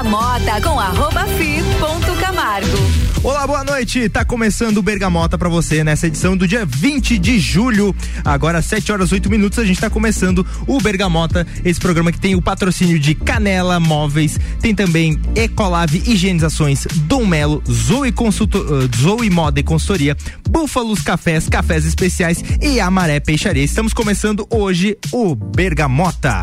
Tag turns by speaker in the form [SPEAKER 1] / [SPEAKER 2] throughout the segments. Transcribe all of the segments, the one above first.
[SPEAKER 1] Bergamota com arroba fi ponto Camargo.
[SPEAKER 2] Olá, boa noite. Tá começando o Bergamota para você nessa edição do dia 20 de julho. Agora, 7 horas 8 minutos, a gente tá começando o Bergamota, esse programa que tem o patrocínio de Canela Móveis, tem também Ecolave Higienizações, Dom Melo, Zoe, Consultor, uh, Zoe Moda e Consultoria, Búfalos Cafés, Cafés Especiais e Amaré Peixaria. Estamos começando hoje o Bergamota.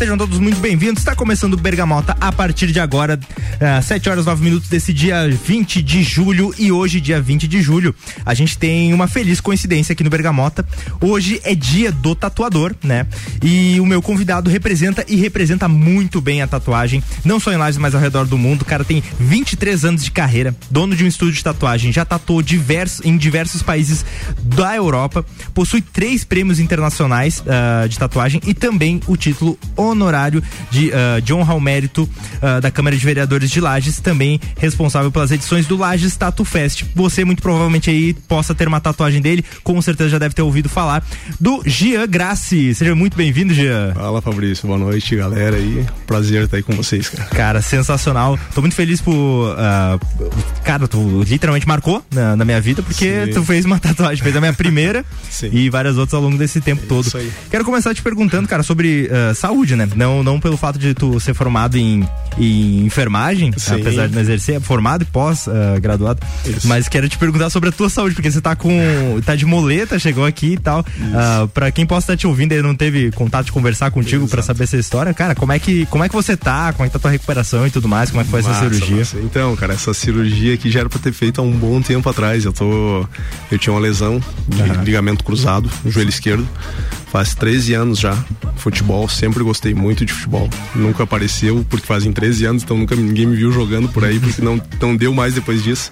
[SPEAKER 2] Sejam todos muito bem-vindos. Está começando o Bergamota a partir de agora, uh, 7 horas 9 minutos desse dia 20 de julho. E hoje, dia 20 de julho, a gente tem uma feliz coincidência aqui no Bergamota. Hoje é dia do tatuador, né? E o meu convidado representa e representa muito bem a tatuagem, não só em Lages, mas ao redor do mundo. O cara tem 23 anos de carreira, dono de um estúdio de tatuagem, já tatuou diversos, em diversos países da Europa, possui três prêmios internacionais uh, de tatuagem e também o título honorário de uh, de honra ao mérito uh, da Câmara de Vereadores de Lages, também responsável pelas edições do Lages Tatu Fest. Você muito provavelmente aí possa ter uma tatuagem dele, com certeza já deve ter ouvido falar do Gian Grassi. Seja muito bem-vindo, Gian.
[SPEAKER 3] Fala, Fabrício. Boa noite, galera aí. Prazer estar aí com vocês, cara.
[SPEAKER 2] Cara, sensacional. Tô muito feliz por. Uh, cara, tu literalmente marcou na, na minha vida, porque Sim. tu fez uma tatuagem, fez a minha primeira e várias outras ao longo desse tempo é todo. Quero começar te perguntando, cara, sobre uh, saúde, né? Não, não pelo fato de tu ser formado em, em enfermagem, Sim. apesar de não exercer, formado e pós-graduado. Uh, mas quero te perguntar sobre a tua saúde, porque você tá com. tá de moleta, chegou aqui e tal. Uh, pra quem possa estar te ouvindo e não teve contato de conversar contigo para saber essa história, cara, como é, que, como é que você tá? Como é que tá a tua recuperação e tudo mais? Como é que foi massa, essa cirurgia? Massa.
[SPEAKER 3] Então, cara, essa cirurgia aqui já era pra ter feito há um bom tempo atrás. Eu tô. Eu tinha uma lesão de uhum. ligamento cruzado no joelho esquerdo. Faz 13 anos já. Futebol, sempre gostei muito de futebol. Nunca apareceu, porque fazem 13 anos, então nunca ninguém me viu jogando por aí, porque não, não deu mais depois disso.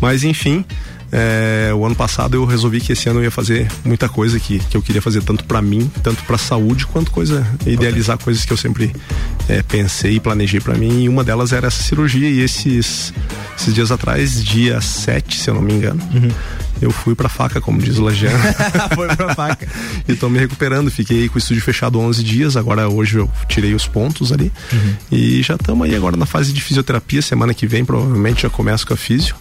[SPEAKER 3] Mas enfim, é, o ano passado eu resolvi que esse ano eu ia fazer muita coisa que, que eu queria fazer tanto para mim, tanto para saúde, quanto coisa idealizar okay. coisas que eu sempre é, pensei e planejei para mim. E uma delas era essa cirurgia. E esses, esses dias atrás, dia 7, se eu não me engano, uhum. Eu fui pra faca, como diz o Lajeano. Foi pra faca. e tô me recuperando. Fiquei com o estúdio fechado 11 dias. Agora, hoje eu tirei os pontos ali. Uhum. E já estamos aí agora na fase de fisioterapia. Semana que vem, provavelmente, já começo com a físio.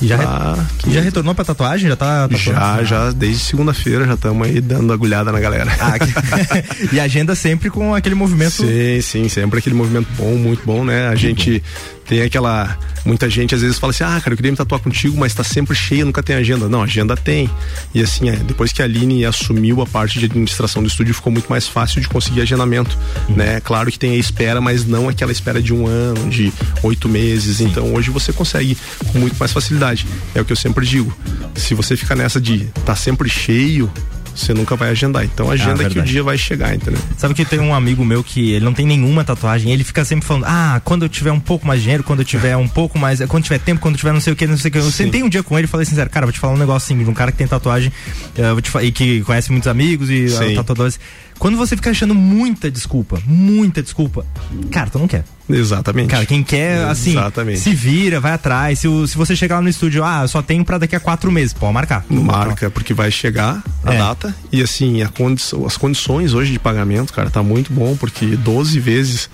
[SPEAKER 2] E já, ah, que... já retornou pra tatuagem? Já tá
[SPEAKER 3] tatuando? Já, já, desde segunda-feira já estamos aí dando agulhada na galera. Ah,
[SPEAKER 2] que... e agenda sempre com aquele movimento.
[SPEAKER 3] Sim, sim, sempre aquele movimento bom, muito bom, né? A gente tem aquela. Muita gente às vezes fala assim: ah, cara, eu queria me tatuar contigo, mas tá sempre cheio, nunca tem agenda. Não, agenda tem. E assim, é, depois que a Aline assumiu a parte de administração do estúdio, ficou muito mais fácil de conseguir agendamento. Uhum. Né? Claro que tem a espera, mas não aquela espera de um ano, de oito meses. Sim. Então hoje você consegue com muito mais facilidade. É o que eu sempre digo. Se você ficar nessa de tá sempre cheio, você nunca vai agendar. Então agenda ah, que o dia vai chegar, entendeu?
[SPEAKER 2] Sabe que tem um amigo meu que ele não tem nenhuma tatuagem, ele fica sempre falando: "Ah, quando eu tiver um pouco mais de dinheiro, quando eu tiver um pouco mais, quando tiver tempo, quando tiver não sei o que, não sei o que". Eu Sim. sentei um dia com ele e falei sincero, cara, vou te falar um negócio assim, de um cara que tem tatuagem, uh, vou te e que conhece muitos amigos e uh, tatuadores. Quando você fica achando muita desculpa, muita desculpa, cara, tu não quer.
[SPEAKER 3] Exatamente.
[SPEAKER 2] Cara, quem quer, assim, Exatamente. se vira, vai atrás. Se, se você chegar lá no estúdio, ah, só tenho pra daqui a quatro meses, pode marcar.
[SPEAKER 3] Marca, porque vai chegar a é. data. E assim, condi as condições hoje de pagamento, cara, tá muito bom, porque 12 vezes.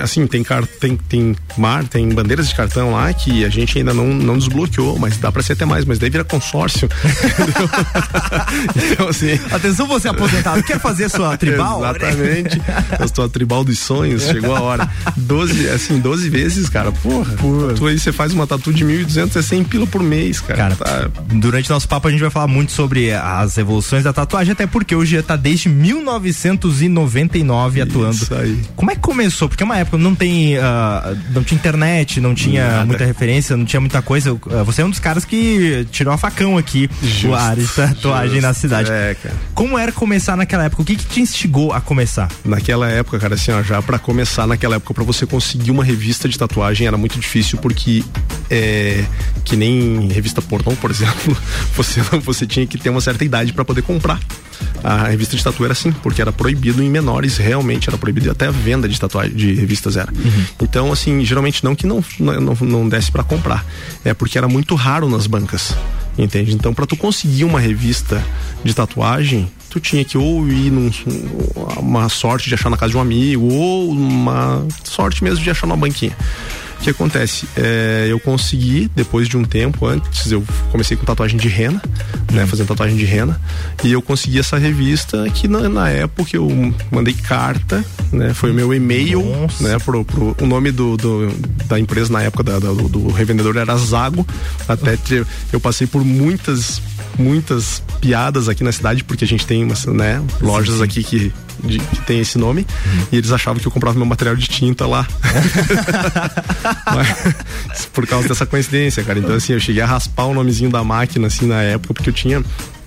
[SPEAKER 3] Assim, tem, car tem, tem mar, tem bandeiras de cartão lá que a gente ainda não, não desbloqueou, mas dá pra ser até mais, mas daí vira consórcio.
[SPEAKER 2] então, assim. Atenção, você aposentado, quer fazer sua tribal?
[SPEAKER 3] Exatamente. a sua tribal dos sonhos, chegou a hora. 12, assim, 12 vezes, cara. Porra. Porra. Tu aí você faz uma tatu de 1.200, é 100 pila por mês, cara. Cara, tá.
[SPEAKER 2] durante nosso papo a gente vai falar muito sobre as evoluções da tatuagem, até porque hoje já tá desde 1999 atuando. Isso aí. Como é que começou? Porque é uma época não tem, uh, não tinha internet, não tinha Nada. muita referência, não tinha muita coisa. Uh, você é um dos caras que tirou a facão aqui do área de tatuagem Justo. na cidade. É, cara. Como era começar naquela época? O que que te instigou a começar?
[SPEAKER 3] Naquela época, cara, assim, ó, já para começar naquela época para você conseguir uma revista de tatuagem era muito difícil porque é, que nem revista pornô, por exemplo, você você tinha que ter uma certa idade para poder comprar. a revista de tatu era assim, porque era proibido em menores, realmente era proibido, até a venda de tatuagem de revistas era. Uhum. Então, assim, geralmente não que não, não, não desse para comprar, é porque era muito raro nas bancas. Entende? Então, para tu conseguir uma revista de tatuagem, tu tinha que ou ir num, uma sorte de achar na casa de um amigo, ou uma sorte mesmo de achar numa banquinha. Que acontece? É, eu consegui, depois de um tempo, antes eu comecei com tatuagem de rena, né? Uhum. Fazendo tatuagem de rena. E eu consegui essa revista que na, na época eu mandei carta, né? Foi o meu e-mail, né? Pro, pro, o nome do, do, da empresa na época da, do, do revendedor era Zago. Até eu passei por muitas muitas piadas aqui na cidade, porque a gente tem umas, né, lojas aqui que de, que tem esse nome, uhum. e eles achavam que eu comprava meu material de tinta lá. Mas, por causa dessa coincidência, cara. Então, assim, eu cheguei a raspar o nomezinho da máquina, assim, na época, porque eu tinha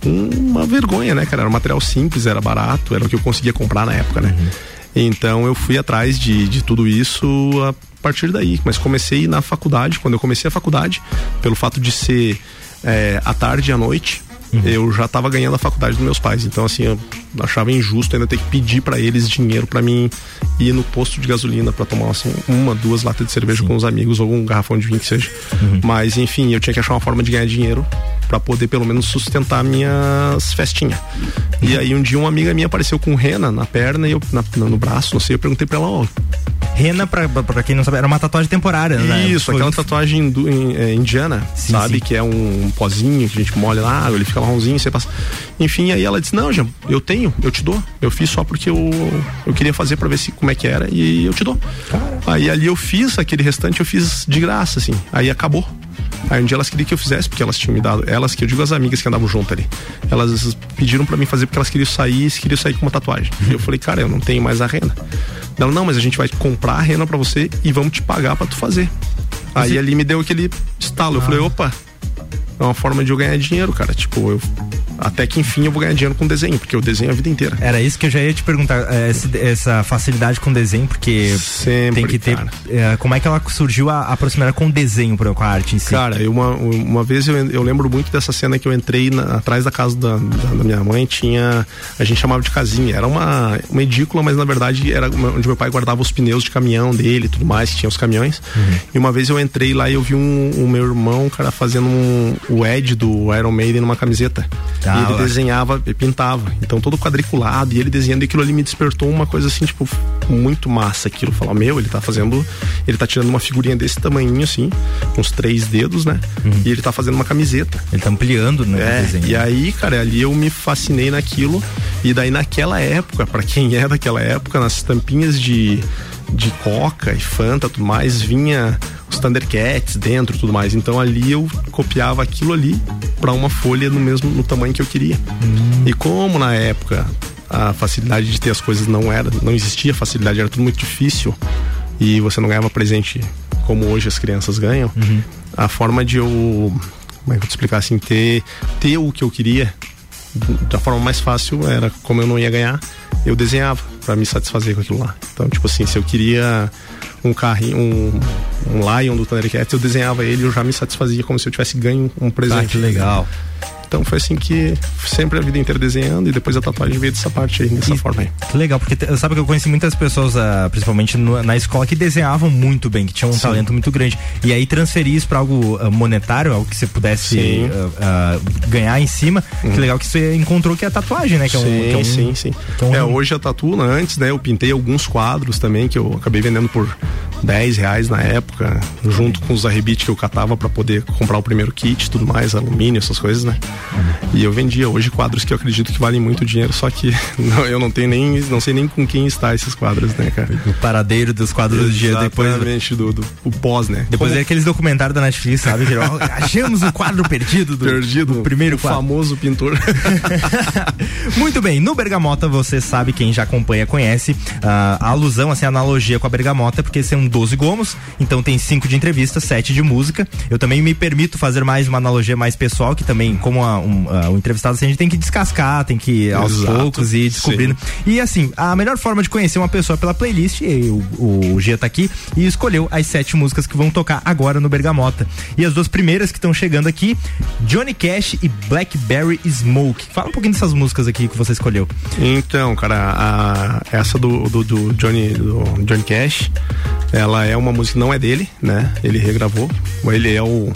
[SPEAKER 3] uma vergonha, né, cara? Era um material simples, era barato, era o que eu conseguia comprar na época, né? Uhum. Então eu fui atrás de, de tudo isso a partir daí. Mas comecei na faculdade, quando eu comecei a faculdade, pelo fato de ser é, à tarde e à noite, Uhum. Eu já estava ganhando a faculdade dos meus pais, então assim, eu achava injusto ainda ter que pedir para eles dinheiro para mim ir no posto de gasolina para tomar assim, uma, duas latas de cerveja Sim. com os amigos ou um garrafão de vinho que seja. Uhum. Mas enfim, eu tinha que achar uma forma de ganhar dinheiro para poder pelo menos sustentar minhas festinhas. E aí um dia uma amiga minha apareceu com rena na perna e eu na, no braço, não sei, eu perguntei para ela, ó,
[SPEAKER 2] Rena, pra, pra quem não sabe, era uma tatuagem temporária,
[SPEAKER 3] né? Isso, aquela tatuagem hindu, é, indiana, sim, sabe? Sim. Que é um, pozinho que a gente molha na água, ele fica marronzinho, você passa. Enfim, aí ela disse: Não, já, eu tenho, eu te dou. Eu fiz só porque eu, eu queria fazer pra ver se como é que era e eu te dou. Cara. Aí ali eu fiz, aquele restante eu fiz de graça, assim. Aí acabou. Aí um dia elas queriam que eu fizesse, porque elas tinham me dado, elas que eu digo as amigas que andavam junto ali, elas pediram para mim fazer porque elas queriam sair, queriam sair com uma tatuagem. E eu falei, cara, eu não tenho mais a renda. Ela, não, mas a gente vai comprar a renda para você e vamos te pagar para tu fazer. Aí ali me deu aquele estalo. Eu falei, opa, é uma forma de eu ganhar dinheiro, cara. Tipo, eu até que enfim eu vou ganhar dinheiro com desenho, porque eu desenho a vida inteira.
[SPEAKER 2] Era isso que eu já ia te perguntar, é, essa facilidade com desenho, porque Sempre, tem que ter. É, como é que ela surgiu a, a proximidade com o desenho, com a arte em si?
[SPEAKER 3] Cara, eu, uma, uma vez eu, eu lembro muito dessa cena que eu entrei na, atrás da casa da, da, da, minha mãe, tinha. A gente chamava de casinha. Era uma, uma edícula, mas na verdade era onde meu pai guardava os pneus de caminhão dele e tudo mais, que tinha os caminhões. Uhum. E uma vez eu entrei lá e eu vi um, o meu irmão, cara, fazendo um, o Ed do Iron Maiden numa camiseta. Ah, e ele desenhava e pintava. Então todo quadriculado, e ele desenhando, e aquilo ali me despertou uma coisa assim, tipo, muito massa aquilo. Falar, meu, ele tá fazendo. Ele tá tirando uma figurinha desse tamanho, assim, uns três dedos, né? Uhum. E ele tá fazendo uma camiseta.
[SPEAKER 2] Ele tá ampliando, né?
[SPEAKER 3] É, e aí, cara, ali eu me fascinei naquilo. E daí naquela época, para quem é daquela época, nas tampinhas de de Coca e Fanta tudo mais, vinha os Thundercats dentro tudo mais. Então ali eu copiava aquilo ali para uma folha no mesmo no tamanho que eu queria. Hum. E como na época a facilidade de ter as coisas não era, não existia facilidade, era tudo muito difícil e você não ganhava presente como hoje as crianças ganham, uhum. a forma de eu, como é que eu vou te explicar assim, ter, ter o que eu queria da forma mais fácil era como eu não ia ganhar, eu desenhava para me satisfazer com aquilo lá. Então, tipo assim, se eu queria um carrinho, um, um Lion do Thundercats, eu desenhava ele e eu já me satisfazia como se eu tivesse ganho um presente. Ah,
[SPEAKER 2] que legal.
[SPEAKER 3] Então foi assim que sempre a vida inteira desenhando e depois a tatuagem veio dessa parte aí, dessa e, forma aí.
[SPEAKER 2] Que legal, porque sabe que eu conheci muitas pessoas, uh, principalmente no, na escola, que desenhavam muito bem, que tinham um Sim. talento muito grande. E aí transferir isso para algo uh, monetário, algo que você pudesse uh, ganhar em cima. Uhum. Que legal que você encontrou que é a tatuagem, né? Que é um,
[SPEAKER 3] sim,
[SPEAKER 2] que é um,
[SPEAKER 3] sim, sim. É, um... é, hoje a tatu, né, antes, né, eu pintei alguns quadros também que eu acabei vendendo por 10 reais na época, junto com os arrebites que eu catava para poder comprar o primeiro kit tudo mais, alumínio, essas coisas, né? E eu vendia hoje quadros que eu acredito que valem muito dinheiro, só que não, eu não tenho nem, não sei nem com quem está esses quadros, né, cara?
[SPEAKER 2] O paradeiro dos quadros do dia depois.
[SPEAKER 3] Exatamente, do, do, o pós, né?
[SPEAKER 2] Depois Como... é aqueles documentários da Netflix, sabe? Achamos o quadro perdido do,
[SPEAKER 3] perdido,
[SPEAKER 2] do primeiro o quadro.
[SPEAKER 3] famoso pintor.
[SPEAKER 2] muito bem, no Bergamota você sabe, quem já acompanha conhece uh, a alusão, assim, a analogia com a Bergamota, porque um 12 gomos, então tem cinco de entrevista, sete de música. Eu também me permito fazer mais uma analogia mais pessoal, que também, como a, um, a, um entrevistado, assim, a gente tem que descascar, tem que aos Exato, poucos ir descobrindo. Sim. E assim, a melhor forma de conhecer uma pessoa pela playlist, e o, o, o Gia tá aqui e escolheu as sete músicas que vão tocar agora no Bergamota. E as duas primeiras que estão chegando aqui, Johnny Cash e Blackberry Smoke. Fala um pouquinho dessas músicas aqui que você escolheu.
[SPEAKER 3] Então, cara, a, essa do, do, do Johnny, do Johnny Cash, ela é uma música que não é dele, né? Ele regravou. Ele é o,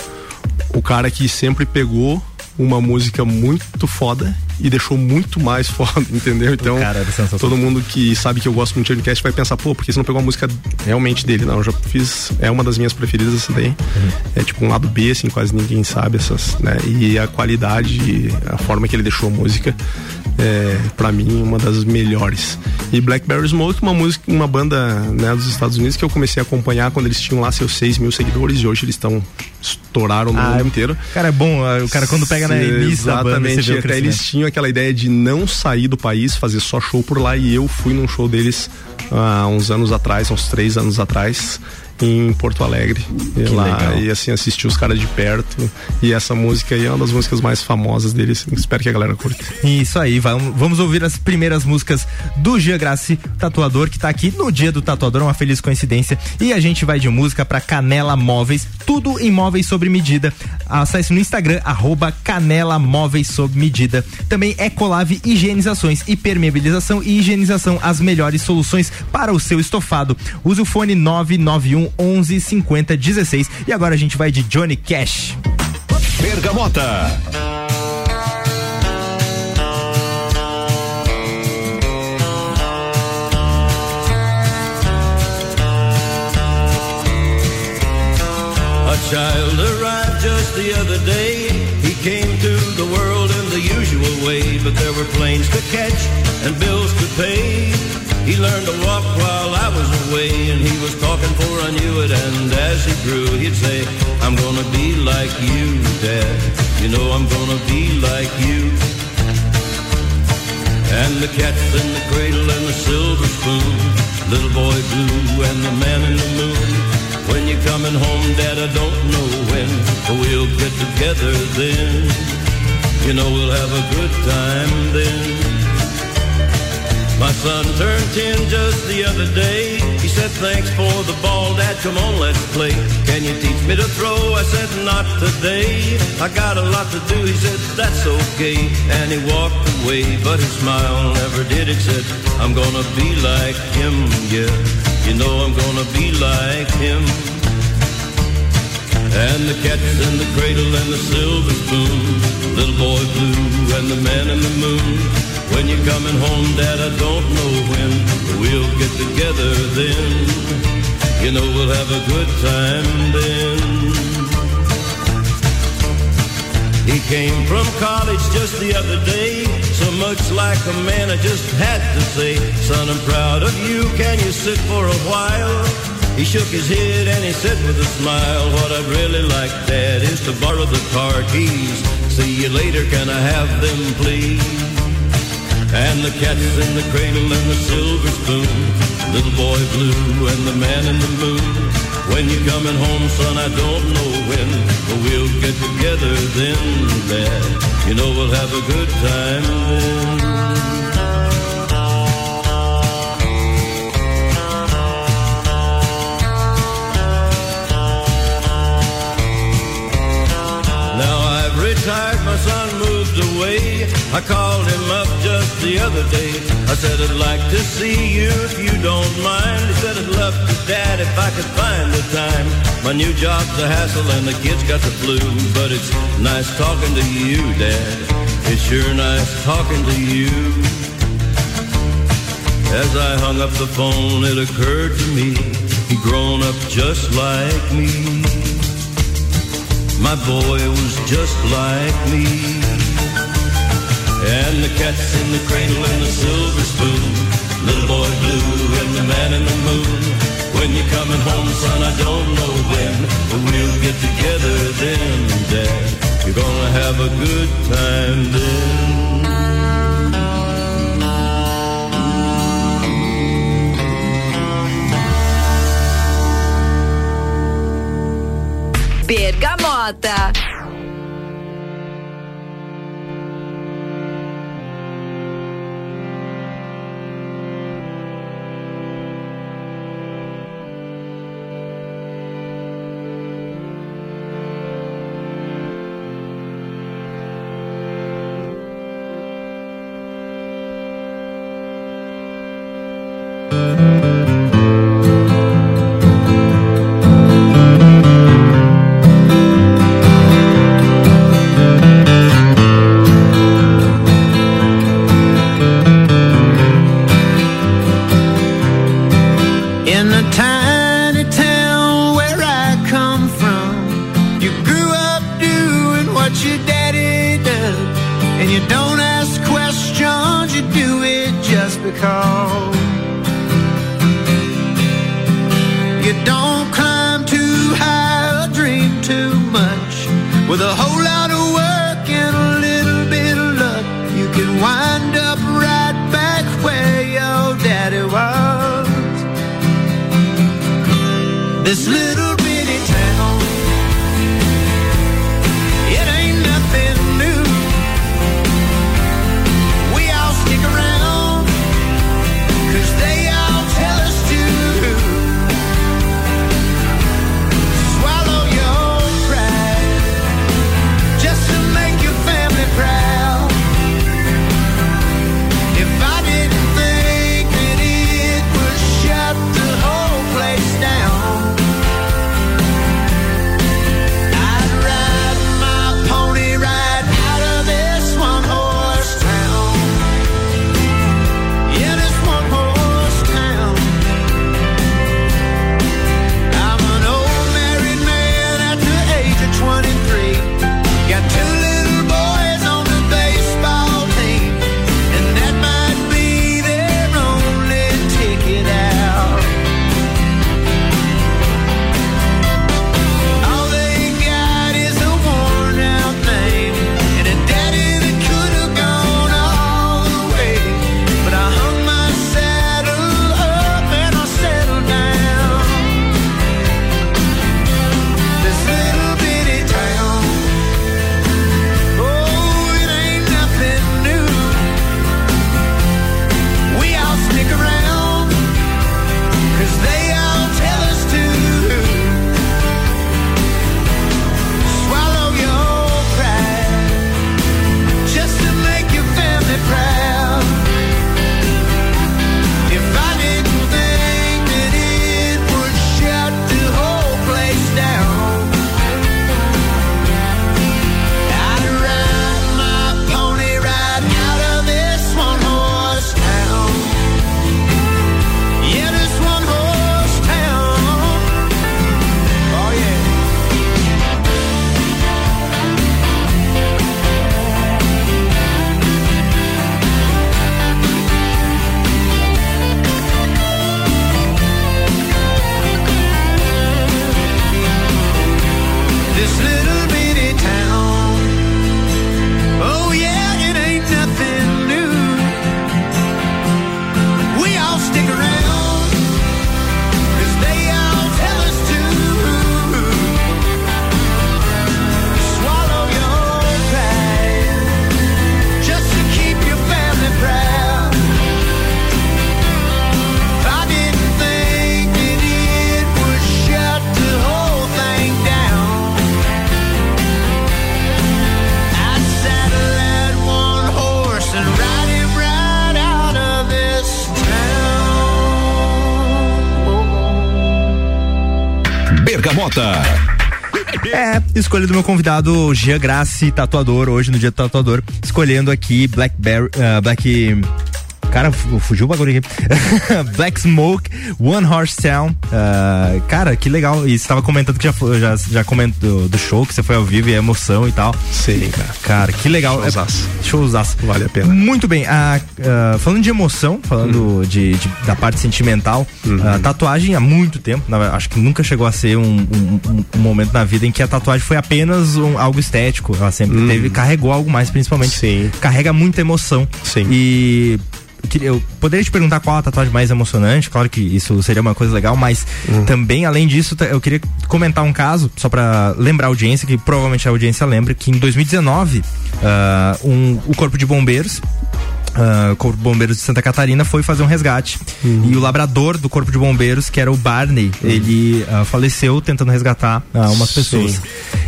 [SPEAKER 3] o cara que sempre pegou uma música muito foda e deixou muito mais foda, entendeu? Então, cara, todo mundo que sabe que eu gosto muito de Johnnycast vai pensar, pô, por que você não pegou uma música realmente dele? Não, eu já fiz, é uma das minhas preferidas essa daí. Uhum. É tipo um lado B, assim, quase ninguém sabe essas, né? E a qualidade, a forma que ele deixou a música, é, para mim, uma das melhores. E Blackberry Smoke, uma música, uma banda né, dos Estados Unidos que eu comecei a acompanhar quando eles tinham lá seus 6 mil seguidores e hoje eles estão estouraram no ah, mundo inteiro.
[SPEAKER 2] Cara, é bom, o cara quando pega na início
[SPEAKER 3] Exatamente, banda, até eles tinham aquela ideia de não sair do país, fazer só show por lá e eu fui num show deles há uns anos atrás, uns três anos atrás em Porto Alegre. E lá legal. e assim assisti os caras de perto. E essa música aí é uma das músicas mais famosas deles. Espero que a galera curta.
[SPEAKER 2] Isso aí, vamos, vamos ouvir as primeiras músicas do Gia Graci, tatuador, que tá aqui no dia do tatuador, uma feliz coincidência. E a gente vai de música para Canela Móveis, tudo em móveis sob medida. Acesse no Instagram, arroba Canela Móveis sob medida. Também Ecolave Higienizações e Permeabilização e Higienização, as melhores soluções para o seu estofado. Use o fone 991 11 50 16. E agora a gente vai de Johnny Cash.
[SPEAKER 4] Bergamota. A child arrived just the other day. He came to the world in the usual way, but there were planes to catch and bills to pay. He learned to walk while I was away, and he was talking for I knew it. And as he grew, he'd say, I'm gonna be like you, Dad. You know I'm gonna be like you. And the cat's in the cradle and the silver spoon, little boy blue and the man in the moon. When you're coming home, Dad, I don't know when, but we'll get together then. You know we'll have a good time then. My son turned 10 just the other day. He said, thanks for the ball, Dad, come on, let's play. Can you teach me to throw? I said, not today. I got a lot to do. He said, that's okay. And he walked away, but his smile never did exit. I'm gonna be like him, yeah. You know I'm gonna be like him. And the cat's in the cradle and the silver spoon. Little boy blue and the man in the moon. When you're coming home, Dad, I don't know when. We'll get together then. You know we'll have a good time then. He came from college just the other day. So much like a man, I just had to say, Son, I'm proud of you. Can you sit for a while? He shook his head and he said with a smile, What I'd really like, Dad, is to borrow the car keys. See you later, can I have them, please? And the cat's in the cradle and the silver spoon. Little boy blue and the man in the moon. When you're coming home, son, I don't know when. But we'll get together then, Dad. You know we'll have a good time then. I called him up just the other day. I said, I'd like to see you if you don't mind. He said, I'd love to, Dad, if I could find the time. My new job's a hassle and the kids got the flu. But it's nice talking to you, Dad. It's sure nice talking to you. As I hung up the phone, it occurred to me he'd grown up just like me. My boy was just like me. And the cat's in the cradle and the silver spoon. Little boy blue and the man in the moon. When you're coming home, son, I don't know when. But we'll get together then, Dad. You're gonna have a good time then.
[SPEAKER 1] Bergamota.
[SPEAKER 2] É, escolha do meu convidado Gia Grace tatuador, hoje no dia do tatuador, escolhendo aqui Blackberry, uh, Black Cara, fugiu o bagulho aqui. Black Smoke, One Horse Town. Uh, cara, que legal. E você tava comentando que já, já, já comentou do show, que você foi ao vivo e a emoção e tal.
[SPEAKER 3] Sim, cara.
[SPEAKER 2] Cara, que legal. É showzaço. É.
[SPEAKER 3] Vale a pena.
[SPEAKER 2] Muito bem. Uh, falando de emoção, falando uhum. de, de, da parte sentimental, uhum. uh, tatuagem há muito tempo, na, acho que nunca chegou a ser um, um, um, um, momento na vida em que a tatuagem foi apenas algo estético. Ela sempre uhum. teve, carregou algo mais, principalmente.
[SPEAKER 3] Sim.
[SPEAKER 2] Carrega muita emoção.
[SPEAKER 3] Sim.
[SPEAKER 2] E eu poderia te perguntar qual a tatuagem mais emocionante, claro que isso seria uma coisa legal, mas hum. também, além disso, eu queria comentar um caso, só para lembrar a audiência, que provavelmente a audiência lembra, que em 2019, uh, ah, um, o Corpo de Bombeiros Uh, Corpo de Bombeiros de Santa Catarina foi fazer um resgate. Uhum. E o labrador do Corpo de Bombeiros, que era o Barney, uhum. ele uh, faleceu tentando resgatar uh, umas pessoas. Sim.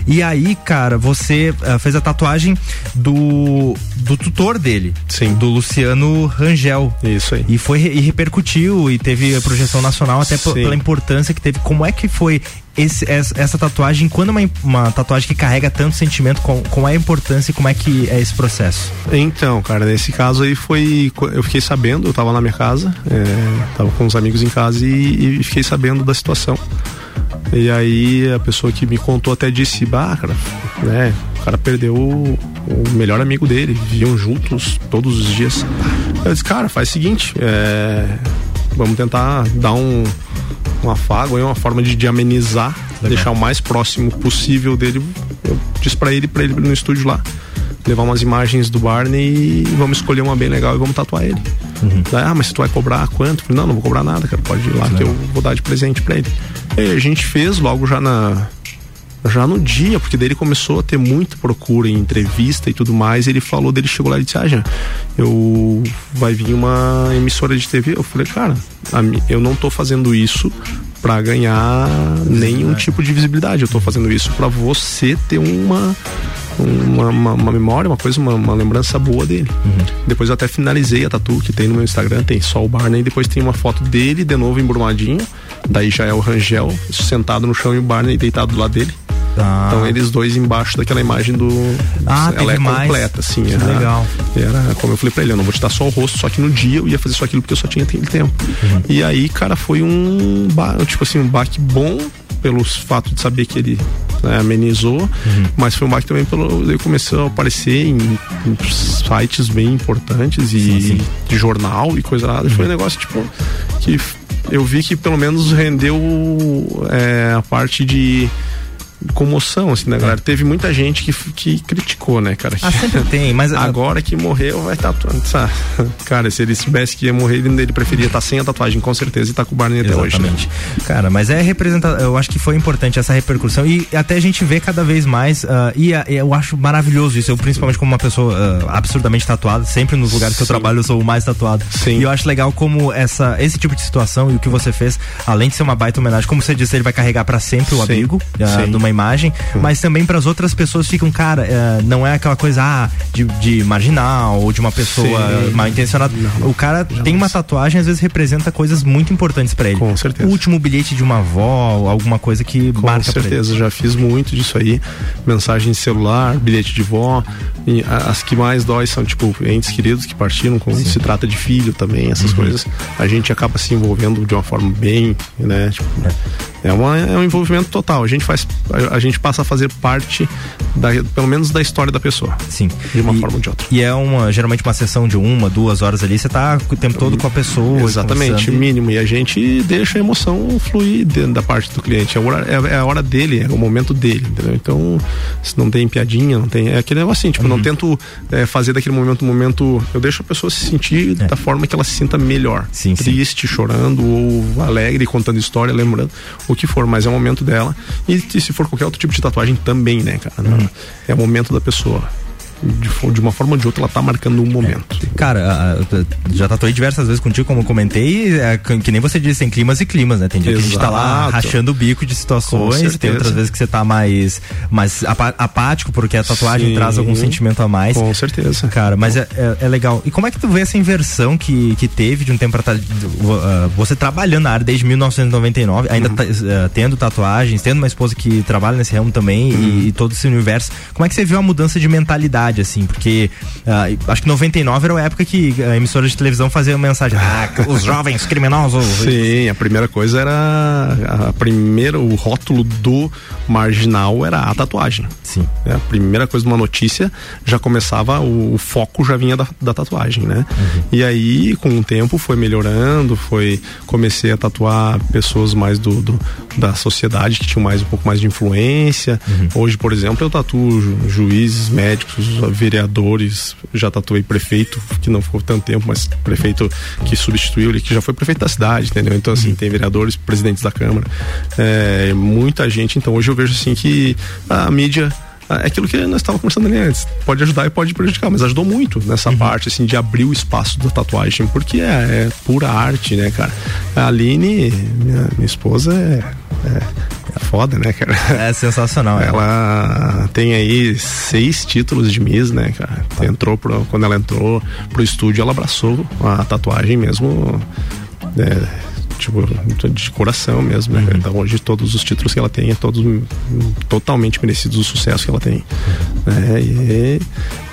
[SPEAKER 2] E aí, cara, você fez a tatuagem do, do tutor dele,
[SPEAKER 3] Sim.
[SPEAKER 2] do Luciano Rangel.
[SPEAKER 3] Isso aí.
[SPEAKER 2] E foi e repercutiu e teve a projeção nacional até pela importância que teve. Como é que foi esse, essa, essa, tatuagem, quando uma, uma tatuagem que carrega tanto sentimento, com, com é a importância e como é que é esse processo?
[SPEAKER 3] Então, cara, nesse caso aí foi. Eu fiquei sabendo, eu tava na minha casa, é, tava com os amigos em casa e, e fiquei sabendo da situação. E aí a pessoa que me contou até disse, bah, cara, né? O cara perdeu o, o melhor amigo dele, viviam juntos todos os dias. Eu disse, cara, faz o seguinte, é, vamos tentar dar um, um afago, uma forma de, de amenizar, Legal. deixar o mais próximo possível dele. Eu disse para ele, para ele no estúdio lá, levar umas imagens do Barney e vamos escolher uma bem legal e vamos tatuar ele. Uhum. Daí, ah, mas tu vai cobrar quanto? Falei, não, não vou cobrar nada, cara. Pode ir lá que eu vou dar de presente para ele. E a gente fez logo já na já no dia, porque daí ele começou a ter muita procura em entrevista e tudo mais. ele falou dele, chegou lá e disse: Ah, já, eu vai vir uma emissora de TV. Eu falei, cara, eu não tô fazendo isso para ganhar nenhum tipo de visibilidade. Eu tô fazendo isso para você ter uma uma, uma, uma, memória, uma coisa, uma, uma lembrança boa dele. Uhum. Depois eu até finalizei a tatu que tem no meu Instagram, tem só o Barney, depois tem uma foto dele de novo embrumadinho, daí já é o Rangel sentado no chão e o Barney deitado do lado dele. Ah. Então eles dois embaixo daquela imagem do.
[SPEAKER 2] Ah,
[SPEAKER 3] ela é
[SPEAKER 2] mais.
[SPEAKER 3] completa, assim. Que
[SPEAKER 2] era, legal.
[SPEAKER 3] Era, como eu falei pra ele, eu não vou te dar só o rosto, só que no dia eu ia fazer só aquilo porque eu só tinha tempo. Uhum. E aí, cara, foi um. Tipo assim, um baque bom pelo fato de saber que ele né, amenizou, uhum. mas foi um baque também pelo. Ele começou a aparecer em, em sites bem importantes e sim, sim. de jornal e coisa nada. Uhum. Foi um negócio, tipo, que eu vi que pelo menos rendeu é, a parte de comoção, assim, né, galera? Teve muita gente que, que criticou, né, cara?
[SPEAKER 2] Ah, sempre tem, mas.
[SPEAKER 3] Agora que morreu, vai tatuando. Tá, cara, se ele soubesse que ia morrer, ele, preferia estar tá sem a tatuagem, com certeza, e tá com o Barney até hoje. Né?
[SPEAKER 2] Cara, mas é representado. Eu acho que foi importante essa repercussão e até a gente vê cada vez mais. Uh, e uh, eu acho maravilhoso isso. Eu, principalmente como uma pessoa uh, absurdamente tatuada, sempre nos lugares que eu trabalho, eu sou o mais tatuado. Sim. E eu acho legal como essa, esse tipo de situação e o que você fez, além de ser uma baita homenagem, como você disse, ele vai carregar para sempre o Sim. abrigo uh, numa imagem, uhum. mas também para as outras pessoas ficam, cara, uh, não é aquela coisa ah, de, de marginal ou de uma pessoa Sim. mal intencionada. Não, o cara tem uma tatuagem, às vezes representa coisas muito importantes para ele.
[SPEAKER 3] Com certeza.
[SPEAKER 2] O último bilhete de uma avó, alguma coisa que
[SPEAKER 3] Com
[SPEAKER 2] marca
[SPEAKER 3] Com certeza, já fiz muito disso aí. Mensagem celular, bilhete de vó. E as que mais dói são, tipo, entes queridos que partiram, quando Sim. se trata de filho também, essas uhum. coisas. A gente acaba se envolvendo de uma forma bem, né? Tipo, é, uma, é um envolvimento total. A gente faz, a, gente passa a fazer parte da, pelo menos da história da pessoa.
[SPEAKER 2] Sim.
[SPEAKER 3] De uma
[SPEAKER 2] e,
[SPEAKER 3] forma ou de outra.
[SPEAKER 2] E é uma, geralmente uma sessão de uma, duas horas ali, você tá o tempo todo com a pessoa.
[SPEAKER 3] Exatamente, mínimo. E a gente deixa a emoção fluir dentro da parte do cliente. É a hora, é, é a hora dele, é o momento dele, entendeu? Então, se não tem piadinha, não tem. É aquele negócio assim, tipo, uhum. não tento é, fazer daquele momento um momento. Eu deixo a pessoa se sentir é. da forma que ela se sinta melhor.
[SPEAKER 2] Sim,
[SPEAKER 3] Triste,
[SPEAKER 2] sim.
[SPEAKER 3] chorando, ou alegre, contando história, lembrando, o que for, mas é o momento dela. E, e se for qualquer outro tipo de tatuagem também, né, cara? É o momento da pessoa de, de, uma forma ou de outra, ela tá marcando um momento.
[SPEAKER 2] É. Cara, já tatuei diversas vezes contigo, como eu comentei, é, que nem você disse, tem climas e climas, né? Tem dia Exato. que a gente tá lá rachando o bico de situações, tem outras vezes que você tá mais, mais apático, porque a tatuagem Sim, traz algum sentimento a mais.
[SPEAKER 3] Com certeza.
[SPEAKER 2] Cara, mas é, é, é, legal. E como é que tu vê essa inversão que, que teve de um tempo pra trás? Uh, você trabalhando na área desde 1999, ainda uhum. tá, uh, tendo tatuagens, tendo uma esposa que trabalha nesse ramo também uhum. e, e todo esse universo. Como é que você viu a mudança de mentalidade? Assim, porque uh, acho que 99 era a época que a emissora de televisão fazia mensagem, ah, os jovens criminosos.
[SPEAKER 3] Sim, a primeira coisa era a primeira, o rótulo do marginal era a tatuagem.
[SPEAKER 2] Sim.
[SPEAKER 3] É, a primeira coisa de uma notícia já começava, o, o foco já vinha da, da tatuagem, né? Uhum. E aí, com o tempo, foi melhorando, foi comecei a tatuar pessoas mais do, do da sociedade que tinham mais um pouco mais de influência. Uhum. Hoje, por exemplo, eu tatuo ju, juízes, médicos, vereadores, já tatuei prefeito, que não ficou tanto tempo, mas prefeito que substituiu ele, que já foi prefeito da cidade, entendeu? Então, assim, tem vereadores, presidentes da Câmara, é, muita gente. Então, hoje eu vejo assim que a mídia é aquilo que nós estávamos conversando ali antes. Pode ajudar e pode prejudicar, mas ajudou muito nessa uhum. parte, assim, de abrir o espaço da tatuagem, porque é, é pura arte, né, cara? A Aline, minha, minha esposa, é, é, é foda, né, cara?
[SPEAKER 2] É sensacional.
[SPEAKER 3] É. Ela tem aí seis títulos de Miss, né, cara? Tá. Entrou pro, quando ela entrou pro estúdio, ela abraçou a tatuagem mesmo. É, tipo, de coração mesmo, né? Uhum. Então hoje todos os títulos que ela tem é todos totalmente merecidos o sucesso que ela tem. Né? E,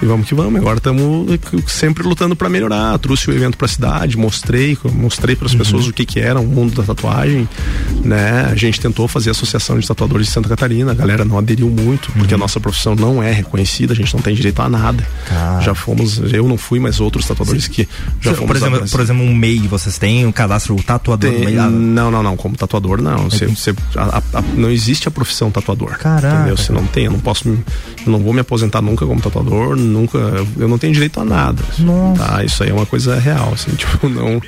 [SPEAKER 3] e vamos que vamos. Agora estamos sempre lutando para melhorar. Trouxe o evento para a cidade, mostrei, mostrei para as uhum. pessoas o que que era o mundo da tatuagem, né? A gente tentou fazer a associação de tatuadores de Santa Catarina, a galera não aderiu muito, porque uhum. a nossa profissão não é reconhecida, a gente não tem direito a nada. Ah. Já fomos, eu não fui, mas outros tatuadores Sim. que já fomos.
[SPEAKER 2] Por exemplo, por exemplo, um MEI, vocês têm um cadastro tatuador
[SPEAKER 3] Não, não, não. Como tatuador, não. Você, você a, a, não existe a profissão tatuador.
[SPEAKER 2] Caraca. Entendeu?
[SPEAKER 3] Você não tem, eu não posso, eu não vou me aposentar nunca como tatuador, nunca, eu não tenho direito a nada.
[SPEAKER 2] Nossa.
[SPEAKER 3] Tá? Isso aí é uma coisa real, assim, tipo, não.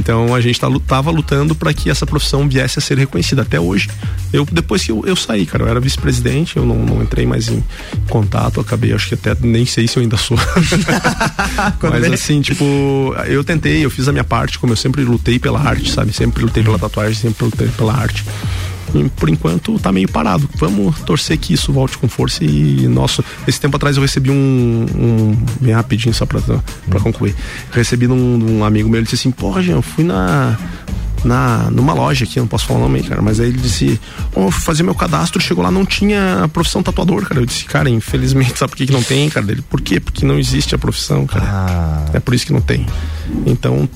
[SPEAKER 3] Então a gente tá, tava lutando para que essa profissão viesse a ser reconhecida. Até hoje, eu depois que eu, eu saí, cara, eu era vice-presidente, eu não, não, entrei mais em contato, acabei, acho que até nem sei se eu ainda sou. Mas assim, tipo, eu tentei, eu fiz a minha parte, como eu sempre lutei pela arte, sabe? Sempre lutei pela tatuagem, sempre lutei pela arte. E por enquanto tá meio parado. Vamos torcer que isso volte com força e nosso. Esse tempo atrás eu recebi um, um bem rapidinho só pra, pra concluir. Recebi de um, um amigo meu, ele disse assim, porra, Jean, eu fui na na, numa loja aqui, não posso falar o nome, cara, mas aí ele disse: oh, fazer meu cadastro, chegou lá, não tinha a profissão tatuador, cara. Eu disse, cara, infelizmente, sabe por que, que não tem, cara? Dele, por quê? Porque não existe a profissão, cara. Ah. É por isso que não tem. Então,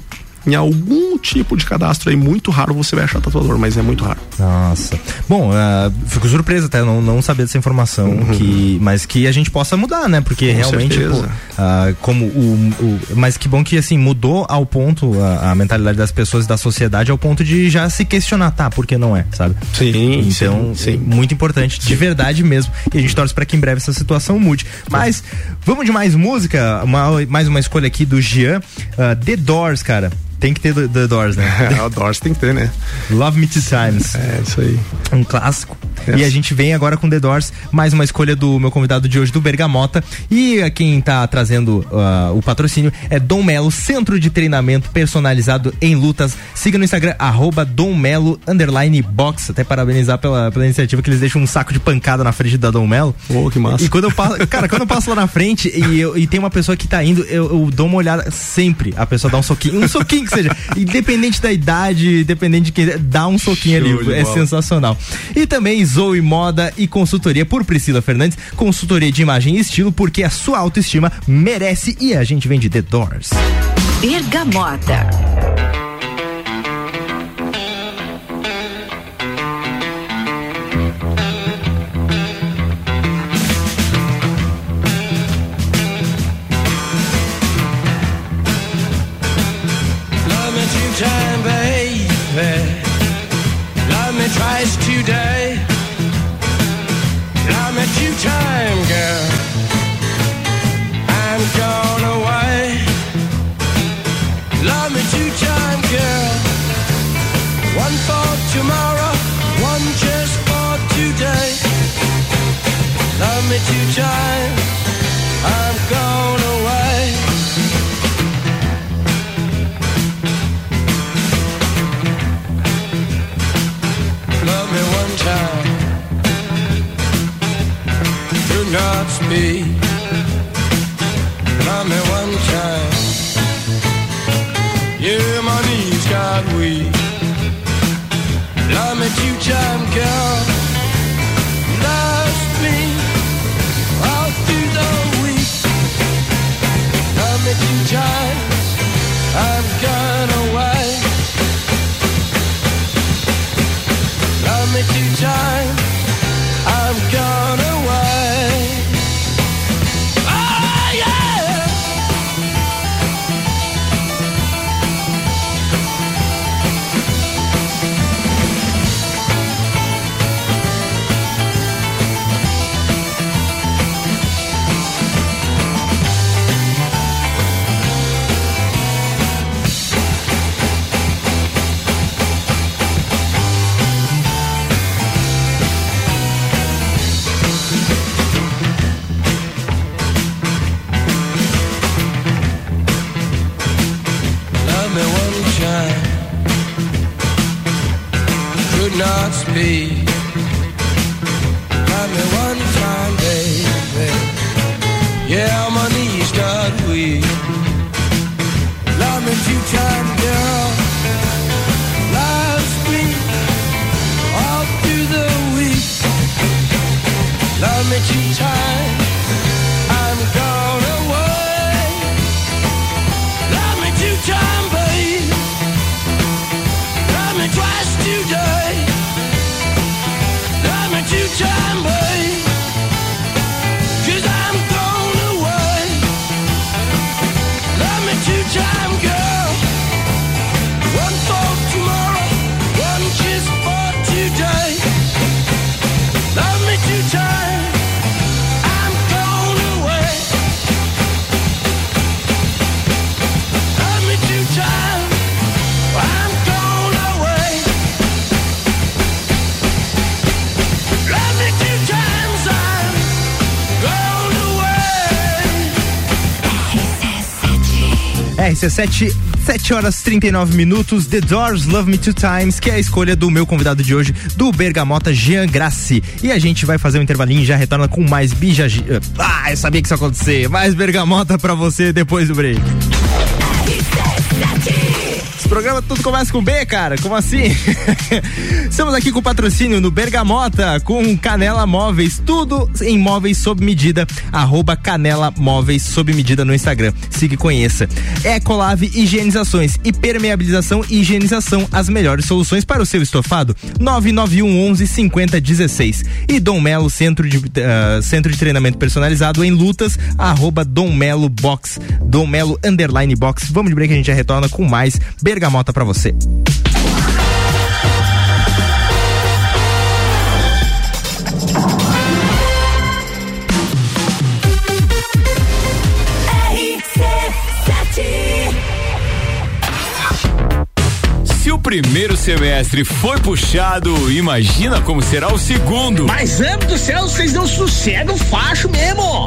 [SPEAKER 3] em algum tipo de cadastro aí muito raro você vai achar tatuador, mas é muito raro.
[SPEAKER 2] Nossa. Bom, uh, fico surpreso até não, não saber dessa informação, uhum. que, mas que a gente possa mudar, né? Porque Com realmente, pô, uh, como o, o, Mas que bom que assim, mudou ao ponto a, a, mentalidade das pessoas e da sociedade ao ponto de já se questionar, tá, por que não é, sabe?
[SPEAKER 3] Sim.
[SPEAKER 2] Então,
[SPEAKER 3] sim, sim.
[SPEAKER 2] muito importante, de verdade mesmo. E a gente torce para que em breve essa situação mude. Mas vamos de mais música, uma, mais uma escolha aqui do Jean, uh, The Doors, cara tem que ter The Doors, né?
[SPEAKER 3] o Doors tem que ter, né?
[SPEAKER 2] Love Me Two Times.
[SPEAKER 3] É, isso aí.
[SPEAKER 2] Um clássico. Yes. E a gente vem agora com The Doors, mais uma escolha do meu convidado de hoje, do Bergamota. E quem tá trazendo uh, o patrocínio é Dom Melo, Centro de Treinamento Personalizado em Lutas. Siga no Instagram, arroba Dom Melo, underline box. Até parabenizar pela, pela iniciativa que eles deixam um saco de pancada na frente da Dom Melo.
[SPEAKER 3] Oh, que massa.
[SPEAKER 2] E quando eu passo, cara, quando eu passo lá na frente e, eu, e tem uma pessoa que tá indo, eu, eu dou uma olhada sempre. A pessoa dá um soquinho, um soquinho seja, independente da idade, independente de quem, dá um soquinho Show ali, é bola. sensacional. E também Zoe Moda e consultoria por Priscila Fernandes, consultoria de imagem e estilo, porque a sua autoestima merece e a gente vem de The Doors.
[SPEAKER 5] Bergamota. Not speak. Love me one time, baby. Yeah, my knees got weak. Love me two girl. All through the week. Love me two times. Love
[SPEAKER 2] RC7, 7 horas 39 minutos. The Doors Love Me Two Times, que é a escolha do meu convidado de hoje, do Bergamota Jean Grassi. E a gente vai fazer um intervalinho e já retorna com mais bija. Ah, eu sabia que isso ia acontecer. Mais Bergamota pra você depois do break. Programa tudo começa com B, cara. Como assim? Estamos aqui com o patrocínio no Bergamota, com Canela Móveis, tudo em móveis sob medida. Arroba Canela Móveis sob medida no Instagram. Siga e conheça. Ecolave Higienizações e Permeabilização e Higienização, as melhores soluções para o seu estofado. 991 11 50 16. E Dom Melo, centro de, ah, centro de treinamento personalizado em lutas, arroba Dom Melo Box. Dom Melo Underline Box. Vamos de break, a gente já retorna com mais Bergamota pra você.
[SPEAKER 6] Se o primeiro semestre foi puxado, imagina como será o segundo.
[SPEAKER 7] Mas, amo do céu, vocês não sossegam facho mesmo.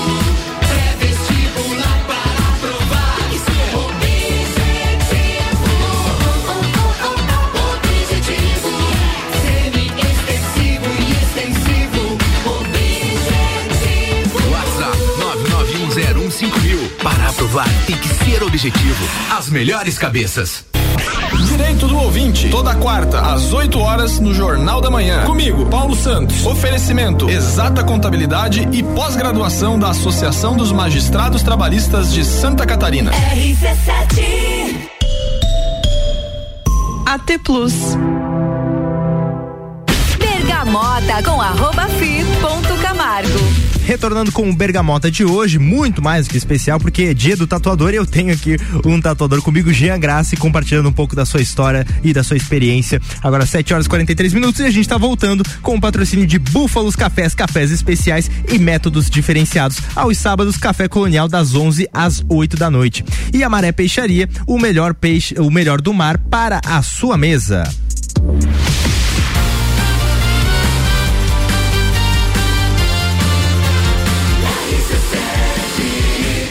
[SPEAKER 8] 991015000. Para aprovar tem que ser objetivo. As melhores cabeças.
[SPEAKER 9] Direito do ouvinte, toda quarta, às 8 horas, no Jornal da Manhã. Comigo, Paulo Santos. Oferecimento, exata contabilidade e pós-graduação da Associação dos Magistrados Trabalhistas de Santa Catarina.
[SPEAKER 10] RC7 AT Plus.
[SPEAKER 1] Bergamota com arroba fi ponto Camargo.
[SPEAKER 2] Retornando com o Bergamota de hoje, muito mais que especial, porque é dia do tatuador e eu tenho aqui um tatuador comigo, Jean Graça, compartilhando um pouco da sua história e da sua experiência. Agora, 7 horas e 43 minutos e a gente está voltando com o patrocínio de Búfalos Cafés, cafés especiais e métodos diferenciados. Aos sábados, café colonial das 11 às 8 da noite. E a Maré Peixaria, o melhor peixe, o melhor do mar para a sua mesa.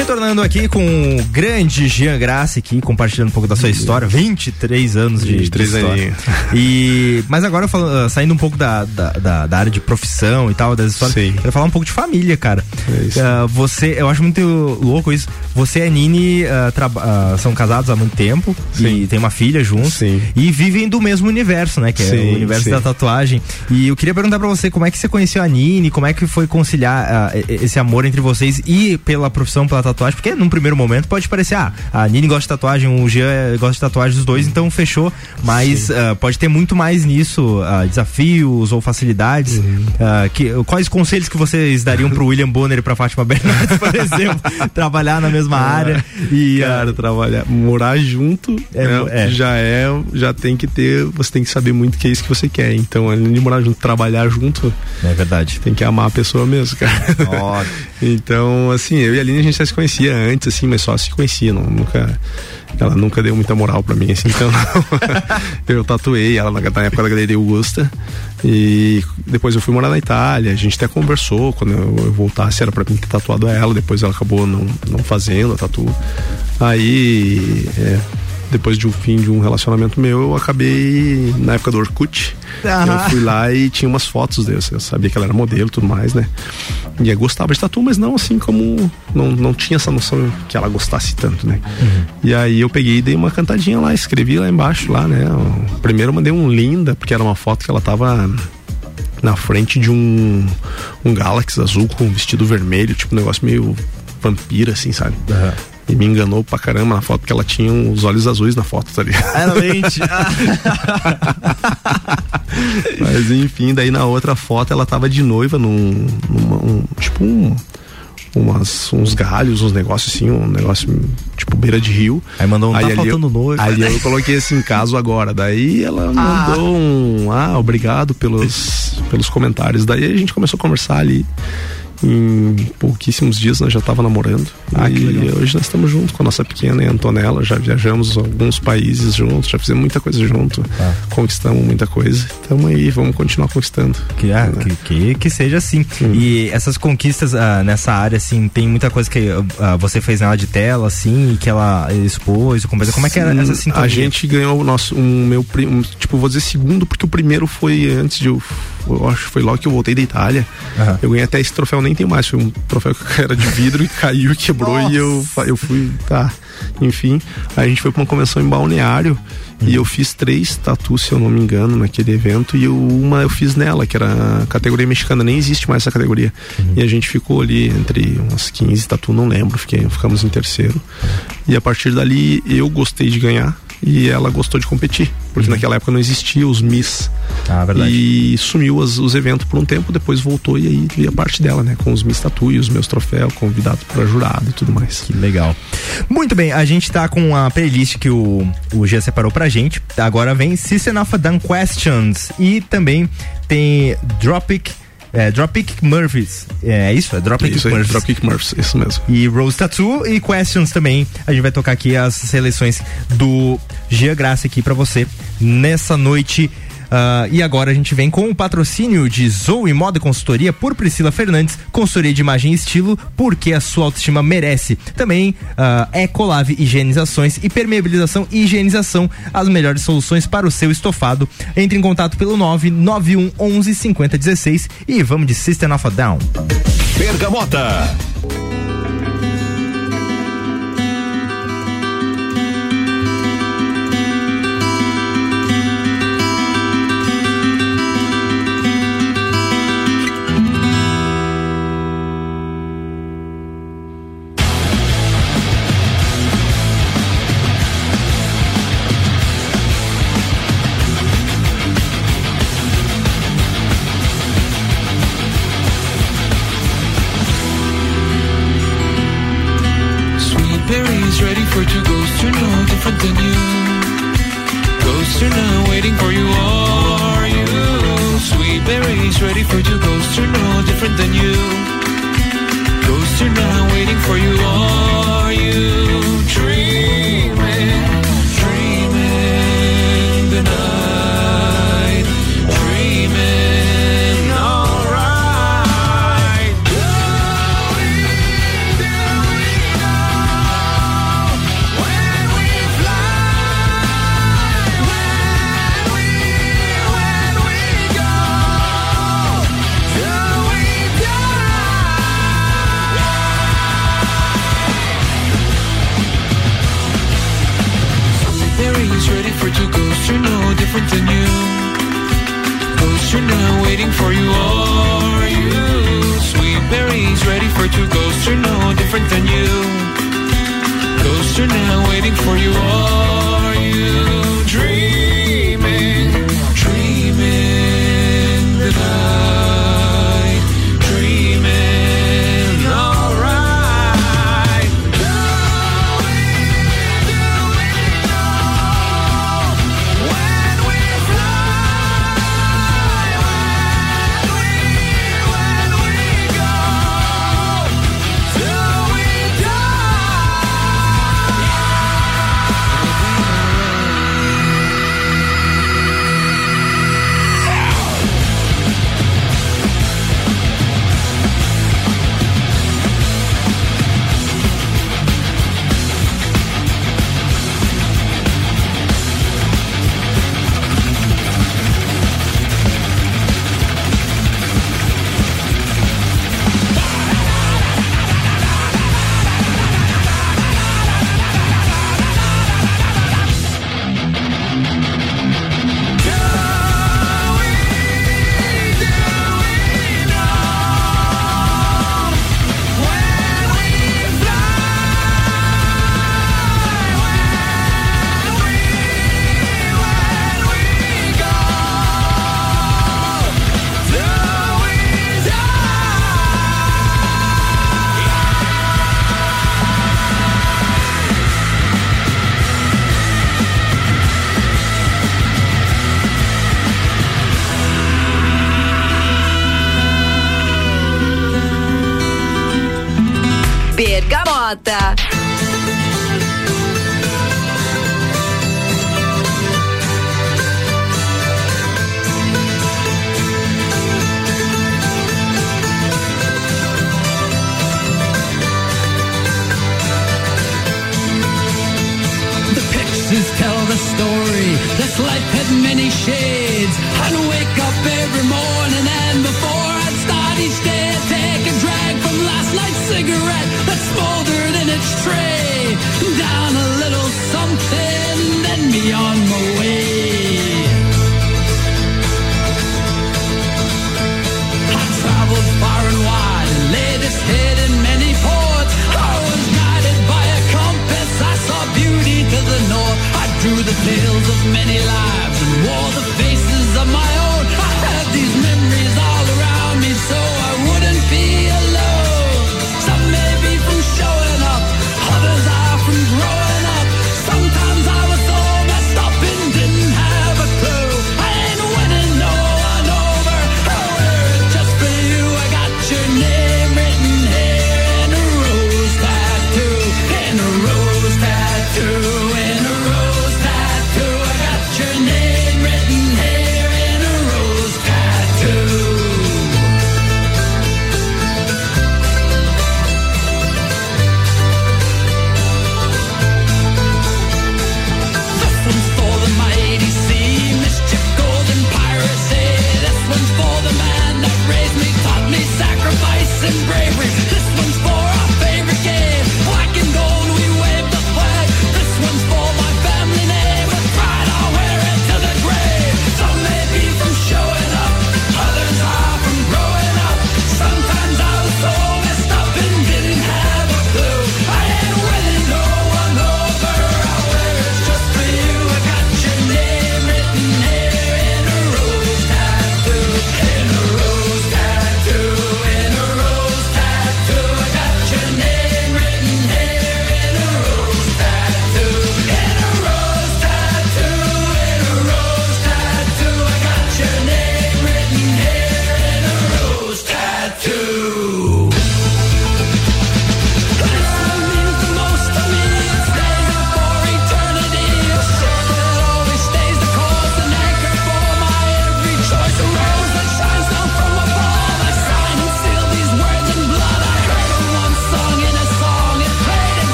[SPEAKER 2] Retornando aqui com o grande Jean Graça aqui, compartilhando um pouco da sua história, 23 anos de,
[SPEAKER 3] 23
[SPEAKER 2] de história. E, mas agora falando, ah, saindo um pouco da, da, da- área de profissão e tal, das histórias, quero falar um pouco de família, cara. Ah, você, eu acho muito louco isso. Você e a Nini ah, traba- ah, são casados há muito tempo e tem uma filha juntos e vivem do mesmo universo, né? Que é
[SPEAKER 3] Sim,
[SPEAKER 2] o universo
[SPEAKER 3] sim.
[SPEAKER 2] da tatuagem. E eu queria perguntar pra você como é que você conheceu a Nini, como é que foi conciliar esse amor entre vocês e pela profissão, pela tatuagem, porque num primeiro momento pode parecer, ah, a Nini gosta de tatuagem, o Jean eh, gosta de tatuagem dos dois, então fechou, mas ah, pode ter muito mais nisso, ah, desafios ou facilidades.
[SPEAKER 3] Uhum.
[SPEAKER 2] Ah, que, quais conselhos que vocês dariam pro William Bonner e pra Fátima Bernardes, por exemplo, trabalhar na mesma área e ah,
[SPEAKER 3] Cara, trabalhar, morar junto
[SPEAKER 2] É,
[SPEAKER 3] né,
[SPEAKER 2] é.
[SPEAKER 3] já é, já tem que ter, você tem que saber muito que é isso que você quer. Então, além de morar junto, trabalhar junto,
[SPEAKER 2] é verdade.
[SPEAKER 3] Tem que amar a pessoa mesmo, cara. Então, assim, eu e a Aline a gente já se conhecia antes, assim, mas só se conhecia, não, nunca ela nunca deu muita moral pra mim, assim, então eu tatuei ela na, na época da Galeria Augusta e depois eu fui morar na Itália, a gente até conversou quando eu, eu voltasse era pra mim ter tatuado ela, depois ela acabou não, não fazendo a tatu. Aí, é, depois de um fim de um relacionamento meu, eu acabei na época do Orkut.
[SPEAKER 2] Ah.
[SPEAKER 3] Eu fui lá e tinha umas fotos dele. Eu sabia que ela era modelo e tudo mais, né? E eu gostava de tatu, mas não assim como. Não, não tinha essa noção que ela gostasse tanto, né? E aí eu peguei e dei uma cantadinha lá, escrevi lá embaixo, lá, né? Primeiro eu mandei um linda, porque era uma foto que ela tava na frente de um, um Galaxy azul com um vestido vermelho, tipo um negócio meio vampira, assim, sabe? E me enganou pra caramba na foto, porque ela tinha os olhos azuis na foto, tá ligado?
[SPEAKER 2] Era lente.
[SPEAKER 3] Mas enfim, daí na outra foto ela tava de noiva num. numa- um, tipo um. Umas, uns galhos, uns negócios assim, um negócio tipo beira de rio.
[SPEAKER 2] Aí mandou um, tá
[SPEAKER 3] ali
[SPEAKER 2] faltando
[SPEAKER 3] eu,
[SPEAKER 2] noiva.
[SPEAKER 3] Aí eu coloquei assim, caso agora. Daí ela
[SPEAKER 2] Ah.
[SPEAKER 3] mandou um. Ah, obrigado pelos, pelos comentários. Daí a gente começou a conversar ali. Em pouquíssimos dias nós já tava namorando.
[SPEAKER 2] Ah,
[SPEAKER 3] e hoje nós estamos juntos com a nossa pequena e a Antonella. Já viajamos alguns países juntos, já fizemos muita coisa junto. Conquistamos muita coisa. Estamos aí, vamos continuar conquistando.
[SPEAKER 2] Que, ah, que, que, que seja assim. E essas conquistas ah, nessa área, assim, tem muita coisa que ah, você fez nela de tela, assim, e que ela expôs, como como é que era essa sintonia?
[SPEAKER 3] A gente ganhou o nosso, um meu primo, tipo, vou dizer segundo, porque o primeiro foi antes de eu, eu acho que foi logo que eu voltei da Itália. Eu ganhei até esse troféu, nem tem mais, foi um troféu que era de vidro e caiu, quebrou e eu, eu fui, tá, enfim. Aí a gente foi pra uma convenção em Balneário e eu fiz três tatus, se eu não me engano, naquele evento e eu- uma eu fiz nela, que era categoria mexicana, nem existe mais essa categoria. E a gente ficou ali entre umas 15 tatu, não lembro, fiquei, ficamos em terceiro. E a partir dali eu gostei de ganhar e ela gostou de competir, porque naquela época não existia os Miss.
[SPEAKER 2] Ah, verdade.
[SPEAKER 3] E sumiu as- os eventos por um tempo, depois voltou e aí veio a parte dela, né? Com os Miss Tatu e os meus troféus, convidado para jurado e tudo mais.
[SPEAKER 2] Que legal. Muito bem, a gente tá com a playlist que o, o Gia separou pra gente. Agora vem System of a Down Questions e também tem Dropkick. É, Dropkick Murphys. É isso? É Dropkick
[SPEAKER 3] Isso aí,
[SPEAKER 2] Murphys.
[SPEAKER 3] Dropkick Murphys, isso mesmo.
[SPEAKER 2] E Rose Tattoo e Questions também. A gente vai tocar aqui as seleções do Gia Graça aqui pra você nessa noite Uh, e agora a gente vem com o um patrocínio de Zoe Moda e Consultoria por Priscila Fernandes, consultoria de imagem e estilo, porque a sua autoestima merece. Também ah, é uh, Ecolave Higienizações e Permeabilização e Higienização, as melhores soluções para o seu estofado. Entre em contato pelo 991 11 5016 e vamos de System of a Down.
[SPEAKER 11] Bergamota.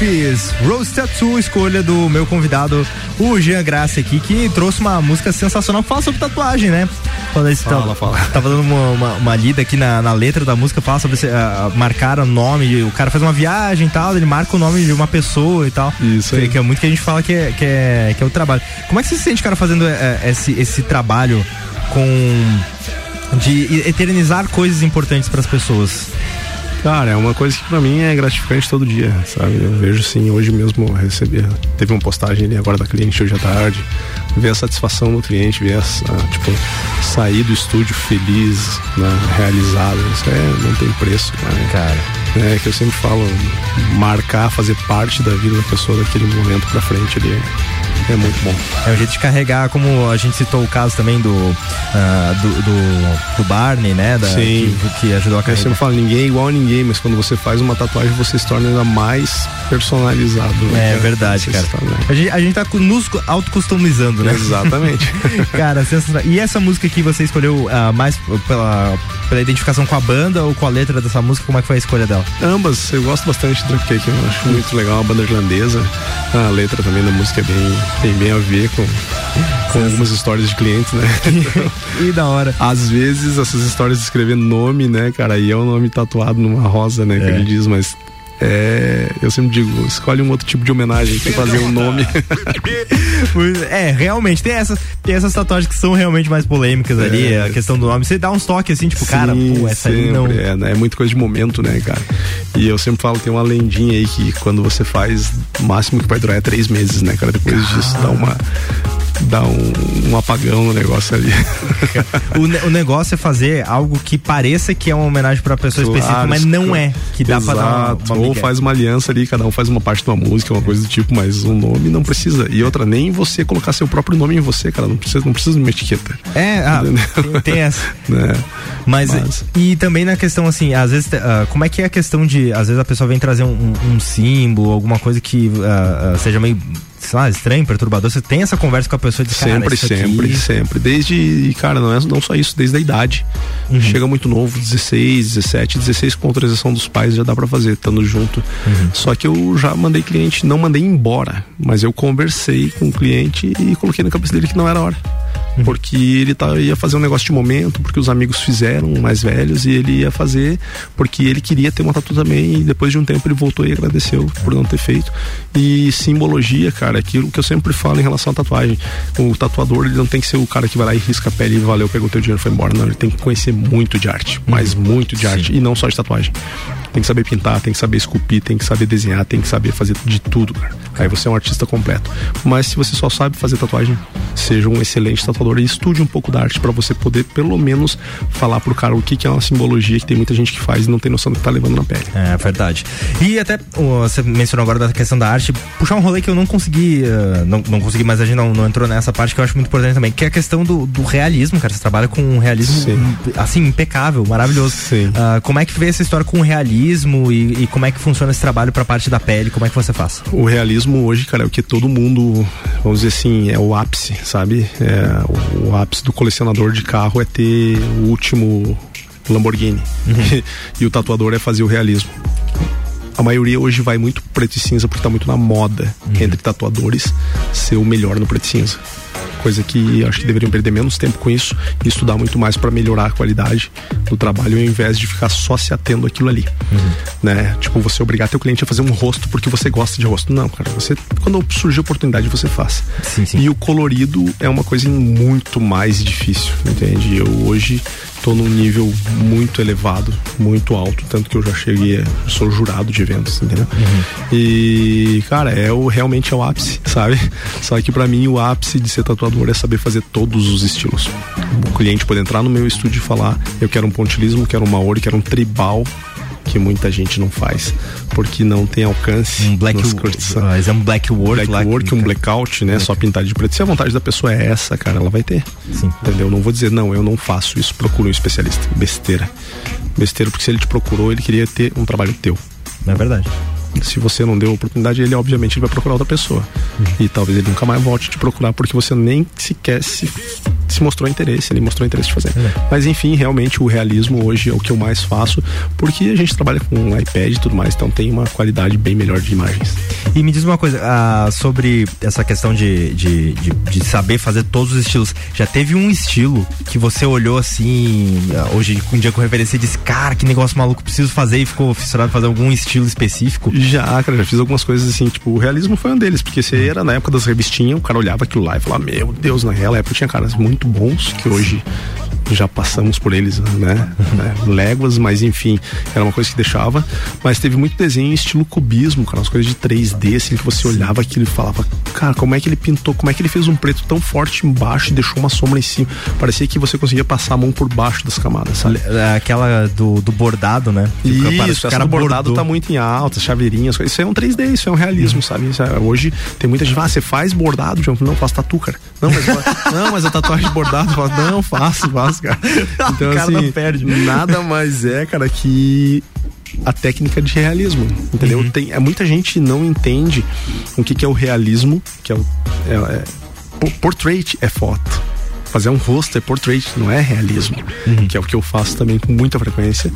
[SPEAKER 2] Burfis, Rose Tattoo, escolha do meu convidado, o Jean Graça aqui, que trouxe uma música sensacional. Fala sobre tatuagem, né? Fala,
[SPEAKER 3] Fala,
[SPEAKER 2] tava,
[SPEAKER 3] fala.
[SPEAKER 2] Tava dando uma, uma, uma lida aqui na, na letra da música, fala sobre uh, marcar o nome, o cara faz uma viagem e tal, ele marca o nome de uma pessoa e tal.
[SPEAKER 3] Isso aí.
[SPEAKER 2] Que, que é muito que a gente fala que é, que é, que é o trabalho. Como é que você se sente, cara, fazendo eh, esse, esse trabalho com. de eternizar coisas importantes para as pessoas?
[SPEAKER 3] Cara, é uma coisa que pra mim é gratificante todo dia, sabe? Eu vejo sim, hoje mesmo receber. Teve uma postagem ali agora da cliente hoje à tarde. Ver a satisfação do cliente, ver essa, tipo, sair do estúdio feliz, né, realizado. Isso é, não tem preço, né?
[SPEAKER 2] Cara.
[SPEAKER 3] É que eu sempre falo, marcar, fazer parte da vida da pessoa daquele momento pra frente ali. É muito bom.
[SPEAKER 2] É o jeito de carregar, como a gente citou o caso também do ah, do, do, do Barney, né? Da,
[SPEAKER 3] Sim.
[SPEAKER 2] Que, que ajudou a
[SPEAKER 3] Eu
[SPEAKER 2] carregar.
[SPEAKER 3] sempre falo, ninguém é igual a ninguém, mas quando você faz uma tatuagem, você se torna ainda mais personalizado. né,
[SPEAKER 2] É verdade,
[SPEAKER 3] Você
[SPEAKER 2] cara. A gente, a gente tá nos cu- auto-customizando, né?
[SPEAKER 3] Exatamente.
[SPEAKER 2] cara, sensacional. E essa música que você escolheu ah, mais pela, pela identificação com a banda ou com a letra dessa música, como é que foi a escolha dela?
[SPEAKER 3] Ambas, eu gosto bastante do Dropkick, eu acho muito legal, a banda irlandesa. A letra também da música é bem, tem bem a ver com, com algumas histórias de clientes, né?
[SPEAKER 2] e da hora.
[SPEAKER 3] Às vezes essas histórias de escrever nome, né, cara, aí é o nome tatuado numa rosa, né, que ele diz, mas é, eu sempre digo, escolhe um outro tipo de homenagem que fazer um nome.
[SPEAKER 2] É, realmente, tem essas, tem essas tatuagens que são realmente mais polêmicas ali, a questão do nome. Você dá uns toques assim, tipo, cara,
[SPEAKER 3] Sim,
[SPEAKER 2] pô, essa aí
[SPEAKER 3] sempre,
[SPEAKER 2] não.
[SPEAKER 3] É, né? é muito coisa de momento, né, cara? E eu sempre falo, tem uma lendinha aí que quando você faz, o máximo que vai durar é três meses, né, cara? Depois disso dá uma. Dá um, um apagão no negócio ali.
[SPEAKER 2] O, ne- o negócio é fazer algo que pareça que é uma homenagem pra pessoa
[SPEAKER 3] Claro,
[SPEAKER 2] específica, mas não é. Que dá pra dar uma, uma
[SPEAKER 3] Ou faz uma aliança ali, cada um faz uma parte de uma música, uma coisa do tipo, mas um nome não precisa. E outra, nem você colocar seu próprio nome em você, cara. Não precisa, não precisa de uma etiqueta.
[SPEAKER 2] É, ah, tem, tem essa.
[SPEAKER 3] Né?
[SPEAKER 2] Mas, e também na questão assim, às vezes, ah, como é que é a questão de, às vezes a pessoa vem trazer um, um- símbolo, alguma coisa que ah, ah, seja meio, sei lá, estranho, perturbador. Você tem essa conversa com a pessoa de cara,
[SPEAKER 3] Sempre,
[SPEAKER 2] isso aqui-
[SPEAKER 3] sempre, sempre. Desde, cara, não é não só isso, desde a idade.
[SPEAKER 2] Uhum.
[SPEAKER 3] Chega muito novo, 16, 17, 16 com autorização dos pais já dá pra fazer, estando junto.
[SPEAKER 2] Uhum.
[SPEAKER 3] Só que eu já mandei cliente, não mandei embora, mas eu conversei com o cliente e coloquei na cabeça dele que não era hora.
[SPEAKER 2] Uhum.
[SPEAKER 3] Porque ele tá, ia fazer um negócio de momento, porque os amigos fizeram, mais velhos, e ele ia fazer porque ele queria ter uma tatu também. E depois de um tempo ele voltou e agradeceu por não ter feito. E simbologia, cara, é aquilo que eu sempre falo em relação à tatuagem. O tatuador, ele não tem que ser o cara que vai lá e risca a pele e valeu, pegou teu dinheiro e foi embora. Não, ele tem que conhecer muito de arte, mas muito de arte, e não só de tatuagem. Tem que saber pintar, tem que saber esculpir, tem que saber desenhar, tem que saber fazer de tudo, cara. Aí você é um artista completo. Mas se você só sabe fazer tatuagem, seja um excelente tatuador e estude um pouco da arte pra você poder, pelo menos, falar pro cara o que, que é uma simbologia que tem muita gente que faz e não tem noção do que tá levando na pele.
[SPEAKER 2] É verdade. E até você mencionou agora da questão da arte, puxar um rolê que eu não consegui, ah, não, não consegui, mas a gente não, não entrou nessa parte que eu acho muito importante também, que é a questão do, do realismo, cara. Você trabalha com um realismo assim, impecável, maravilhoso. Ah, como é que vê essa história com o realismo e, e como é que funciona esse trabalho pra parte da pele? Como é que você faz?
[SPEAKER 3] O realismo hoje, cara, é o que todo mundo, vamos dizer assim, é o ápice, sabe? É, o, o ápice do colecionador de carro é ter o último Lamborghini. e o tatuador é fazer o realismo. A maioria hoje vai muito preto e cinza porque tá muito na moda entre tatuadores ser o melhor no preto e cinza. Coisa que acho que deveriam perder menos tempo com isso e estudar muito mais para melhorar a qualidade do trabalho ao invés de ficar só se atendo àquilo ali. Né? Tipo, você obrigar teu cliente a fazer um rosto porque você gosta de rosto. Não, cara, você quando surgir a oportunidade você faz.
[SPEAKER 2] Sim,
[SPEAKER 3] E o colorido é uma coisa muito mais difícil, entende? Eu hoje tô num nível muito elevado, muito alto, tanto que eu já cheguei, sou jurado de eventos, entendeu? E, cara, é o realmente é o ápice, sabe? Só que pra mim o ápice de ser tatuador é saber fazer todos os estilos. O cliente pode entrar no meu estúdio e falar: "Eu quero um pontilismo, quero um maori, quero um tribal", que muita gente não faz, porque não tem alcance.
[SPEAKER 2] Um black, ah, é um black work,
[SPEAKER 3] Black work, um blackout, né? Só pintar de preto. Se a vontade da pessoa é essa, cara, ela vai ter. Entendeu? Não vou dizer, não, eu não faço isso, procura um especialista. Besteira. Besteira, porque se ele te procurou, ele queria ter um trabalho teu.
[SPEAKER 2] É verdade.
[SPEAKER 3] Se você não deu a oportunidade, ele obviamente vai procurar outra pessoa. E talvez ele nunca mais volte te procurar porque você nem sequer se se mostrou interesse, ele mostrou interesse de fazer. Mas enfim, realmente o realismo hoje é o que eu mais faço, porque a gente trabalha com iPad e tudo mais, então tem uma qualidade bem melhor de imagens.
[SPEAKER 2] E me diz uma coisa, ah, sobre essa questão de, de, de, de saber fazer todos os estilos. Já teve um estilo que você olhou assim, ah, hoje um dia com referência e disse, cara, que negócio maluco, preciso fazer e ficou fissurado fazer algum estilo específico?
[SPEAKER 3] Já, cara, já fiz algumas coisas assim, tipo, o realismo foi um deles, porque você era na época das revistinhas, o cara olhava aquilo lá e falava, meu Deus, naquela época tinha caras muito bons que hoje já passamos por eles, né? né? Léguas, mas enfim, era uma coisa que deixava. Mas teve muito desenho em estilo cubismo, cara, umas coisas de 3D, assim, que você olhava aquilo e falava, cara, como é que ele pintou, como é que ele fez um preto tão forte embaixo e deixou uma sombra em cima? Parecia que você conseguia passar a mão por baixo das camadas, sabe?
[SPEAKER 2] É Aquela do, do bordado, né? Que
[SPEAKER 3] Isso,
[SPEAKER 2] o
[SPEAKER 3] essa
[SPEAKER 2] cara
[SPEAKER 3] do bordado
[SPEAKER 2] bordou.
[SPEAKER 3] tá muito em alta, chaveirinhas, isso é um 3D, isso é um realismo, sabe? Isso é- hoje tem muita gente, ah, você faz bordado, João? Não, faço tatu, cara. Não, mas, não, mas a tatuagem de bordado, eu falo, não, faço, faço, cara. Então,
[SPEAKER 2] cara
[SPEAKER 3] assim,
[SPEAKER 2] perde.
[SPEAKER 3] nada mais é, cara, que a técnica de realismo, entendeu?
[SPEAKER 2] Uhum.
[SPEAKER 3] Tem, é, muita gente não entende o que, que é o realismo, que é o é, é, po- portrait é foto. Fazer um rosto é portrait, não é realismo.
[SPEAKER 2] Uhum.
[SPEAKER 3] Que é o que eu faço também com muita frequência.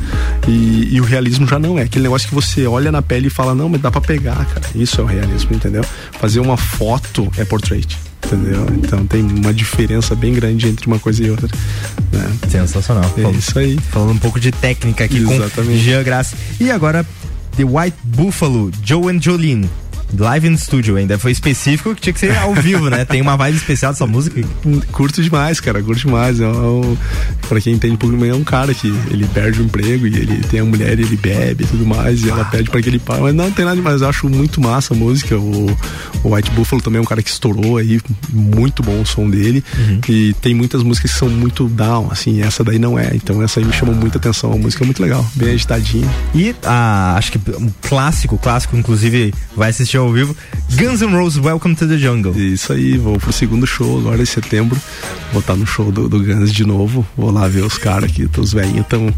[SPEAKER 3] E, e o realismo já não é. Aquele negócio que você olha na pele e fala, não, mas dá pra pegar, cara. Isso é o realismo, entendeu? Fazer uma foto é portrait. Entendeu? Então tem uma diferença bem grande entre uma coisa e outra. Né?
[SPEAKER 2] Sensacional.
[SPEAKER 3] É isso aí.
[SPEAKER 2] Falando um pouco de técnica aqui
[SPEAKER 3] Exatamente.
[SPEAKER 2] com Jean Graça. E agora, The White Buffalo, Joe and Jolene. Live in studio ainda. Foi específico que tinha que ser ao vivo, né? Tem uma vibe especial dessa música.
[SPEAKER 3] Curto demais, cara, curto demais. É um, pra quem entende pouco, é um cara que ele perde o emprego e ele tem a mulher e ele bebe e tudo mais, e ela pede pra que ele pague. Mas não tem nada demais, eu acho muito massa a música. O, o White Buffalo também é um cara que estourou aí, muito bom o som dele. E tem muitas músicas que são muito down, assim, essa daí não é. Então essa aí me chamou muita atenção. A música é muito legal, bem agitadinha.
[SPEAKER 2] E ah, acho que um clássico, clássico, inclusive vai assistir ao vivo. Guns N' Roses Welcome to the Jungle.
[SPEAKER 3] Isso aí, vou pro segundo show agora em setembro. Vou estar no show do, do Guns de novo. Vou lá ver os caras aqui, os velhinhos estão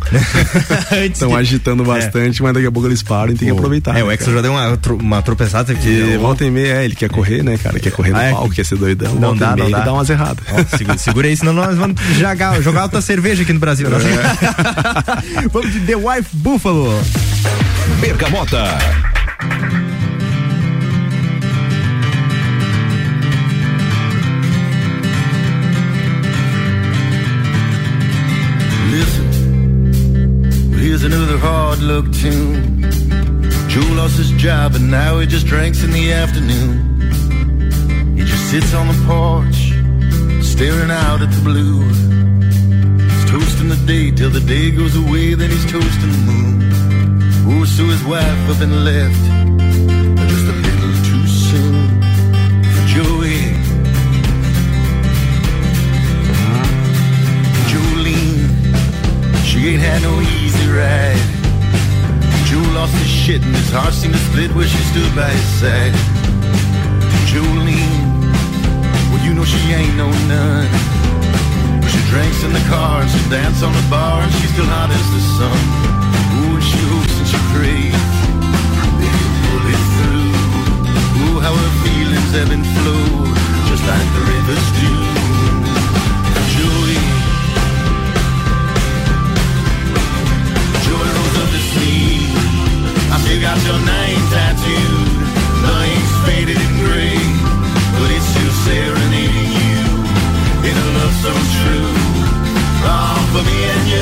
[SPEAKER 3] estão agitando bastante, mas daqui a pouco eles param e tem que aproveitar.
[SPEAKER 2] É, o
[SPEAKER 3] né,
[SPEAKER 2] Exo já deu uma, uma tropeçada aqui.
[SPEAKER 3] E volta e meia, é, ele quer correr, né, cara? Quer correr no
[SPEAKER 2] Ah, é?
[SPEAKER 3] palco, quer ser doidão.
[SPEAKER 2] Não
[SPEAKER 3] volta
[SPEAKER 2] dá,
[SPEAKER 3] e meia,
[SPEAKER 2] não dá.
[SPEAKER 3] Ele dá umas erradas.
[SPEAKER 2] Ó, segura, segura aí, senão nós vamos jogar, jogar outra cerveja aqui no Brasil. né? vamos de The Wife Buffalo.
[SPEAKER 6] Bergamota.
[SPEAKER 12] Hard luck tune. Joe lost his job and now he just drinks in the afternoon. He just sits on the porch, staring out at the blue. He's toasting the day till the day goes away, then he's toasting the moon. Oh, so his wife up and left, just a little too soon for Joey. Jolene, she ain't had no easy ride. Joe lost his shit and his heart seemed to split where she stood by his side. Jolene, well you know she ain't no nun. But she drinks in the car and she dances on the bar and she's still hot as the sun. Ooh, and she hopes and she prays that he'll pull it through. Ooh, how her feelings ebb and flow, just like the rivers do. Sleeve. I still got your name tattooed. The ink's faded and gray, but it's still serenading you in a love so true. Oh, for me and you,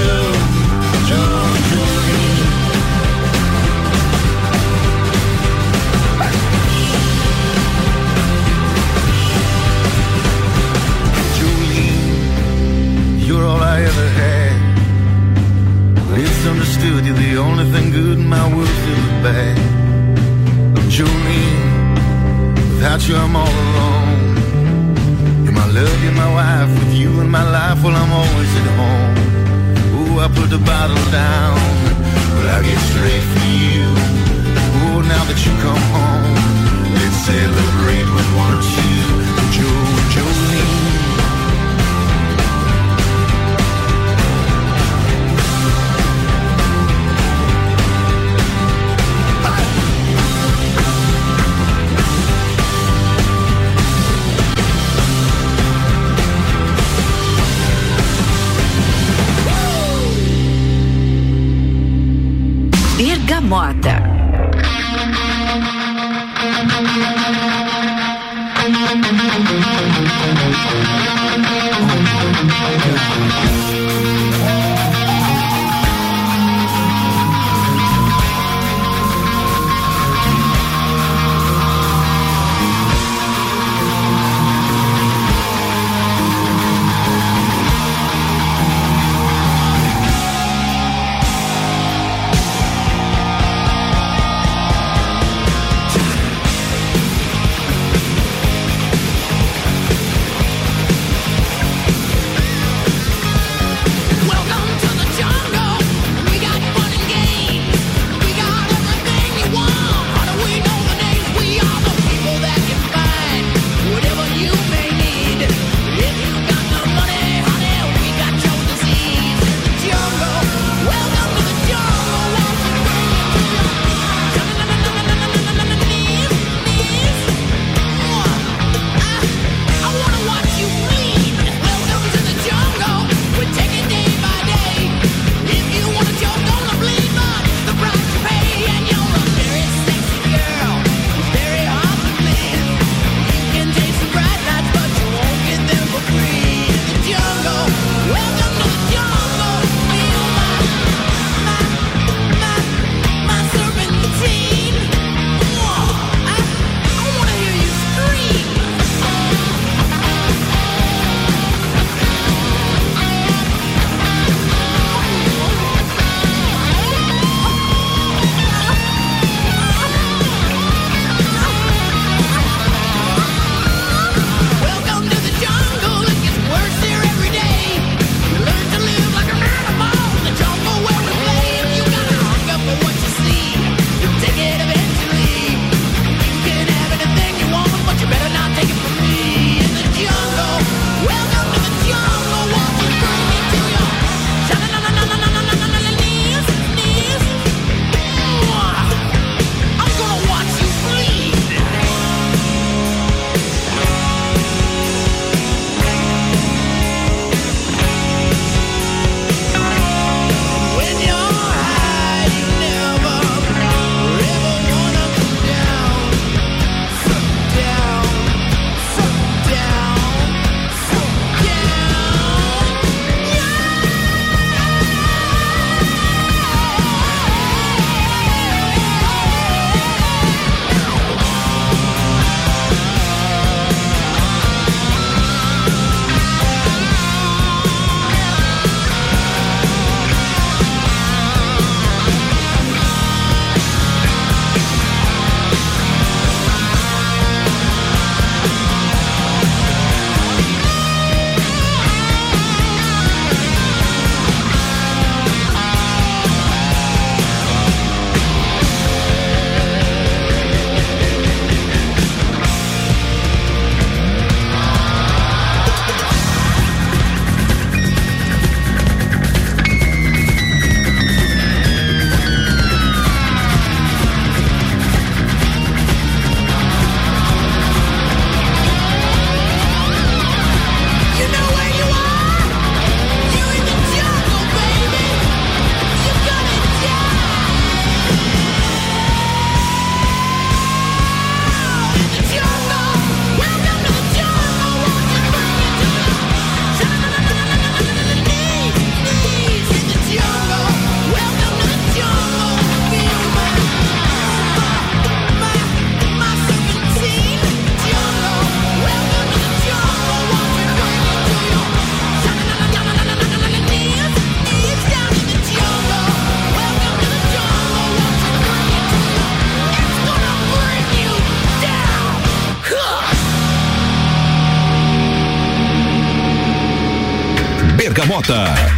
[SPEAKER 13] Mota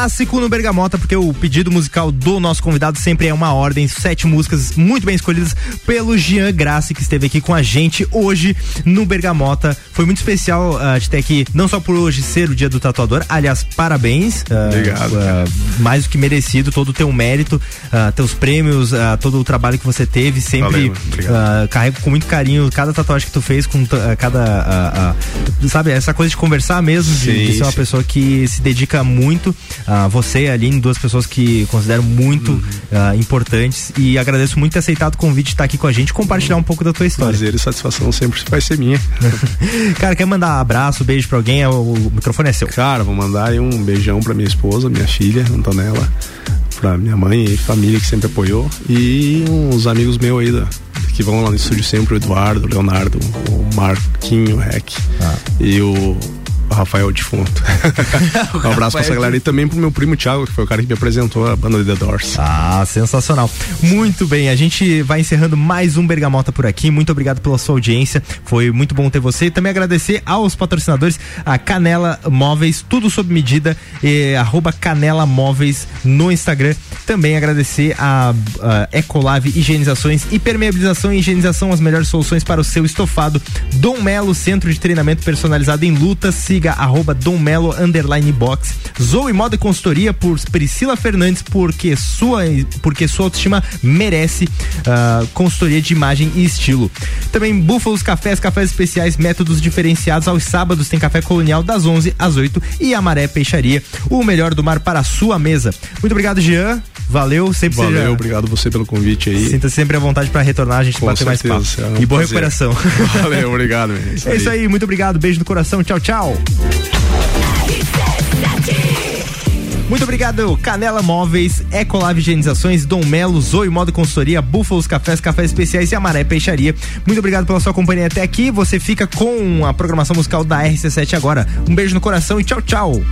[SPEAKER 2] clássico no Bergamota, porque o pedido musical do nosso convidado sempre é uma ordem. Sete músicas muito bem escolhidas pelo Jean Grassi, que esteve aqui com a gente hoje no Bergamota. Foi muito especial uh, de ter aqui, não só por hoje ser o dia do tatuador, aliás, parabéns. Uh,
[SPEAKER 3] Obrigado.
[SPEAKER 2] Uh, mais do que merecido, todo o teu mérito, uh, teus prêmios, todo o trabalho que você teve, sempre carrego com muito carinho cada tatuagem que tu fez, com cada. sabe, essa coisa de conversar mesmo,
[SPEAKER 3] sim,
[SPEAKER 2] de, de ser uma pessoa que se dedica muito. Aline, duas pessoas que considero muito
[SPEAKER 3] Uhum.
[SPEAKER 2] ah, importantes e agradeço muito ter aceitado o convite de estar aqui com a gente e compartilhar um pouco da tua história.
[SPEAKER 3] Prazer e satisfação sempre vai ser minha.
[SPEAKER 2] Cara, quer mandar abraço, beijo pra alguém? O, o microfone é seu.
[SPEAKER 3] Cara, vou mandar aí um beijão pra minha esposa, minha filha, Antonella, pra minha mãe e família que sempre apoiou. E uns amigos meus aí da, que vão lá no estúdio sempre, o Eduardo, o Leonardo, o Marquinho, o Rec e o Rafael Defunto. um abraço pra essa galera e também pro meu primo Thiago, que foi o cara que me apresentou a banda The Doors.
[SPEAKER 2] Ah, sensacional. Muito bem, a gente vai encerrando mais um Bergamota por aqui. Muito obrigado pela sua audiência. Foi muito bom ter você. E também agradecer aos patrocinadores, a Canela Móveis, tudo sob medida, e arroba Canela Móveis no Instagram. Também agradecer a, a Ecolave Higienizações e Permeabilização e Higienização, as melhores soluções para o seu estofado. Dom Melo, centro de treinamento personalizado em lutas. Siga arroba Dom Melo underline box. Zoe Moda e Consultoria por Priscila Fernandes, porque sua, porque sua autoestima merece ah, consultoria de imagem e estilo. Também Búfalos Cafés, cafés especiais, métodos diferenciados. Aos sábados tem café colonial das 11 às 8 e a Maré Peixaria, o melhor do mar para a sua mesa. Muito obrigado, Jean. Valeu, sempre
[SPEAKER 3] Valeu,
[SPEAKER 2] seja-
[SPEAKER 3] obrigado você pelo convite aí.
[SPEAKER 2] Sinta sempre à vontade para retornar, a gente
[SPEAKER 3] Com
[SPEAKER 2] bater mais papo.
[SPEAKER 3] é um
[SPEAKER 2] e boa
[SPEAKER 3] prazer.
[SPEAKER 2] recuperação.
[SPEAKER 3] Valeu, obrigado.
[SPEAKER 2] É isso aí, muito obrigado, beijo no coração, tchau, tchau. Muito obrigado, Canela Móveis, Ecolave Higienizações, Dom Melo, Zoe Modo Consultoria, Búfalos Cafés, Cafés Especiais e Amaré Peixaria. Muito obrigado pela sua companhia até aqui. Você fica com a programação musical da RC7 agora. Um beijo no coração e tchau, tchau.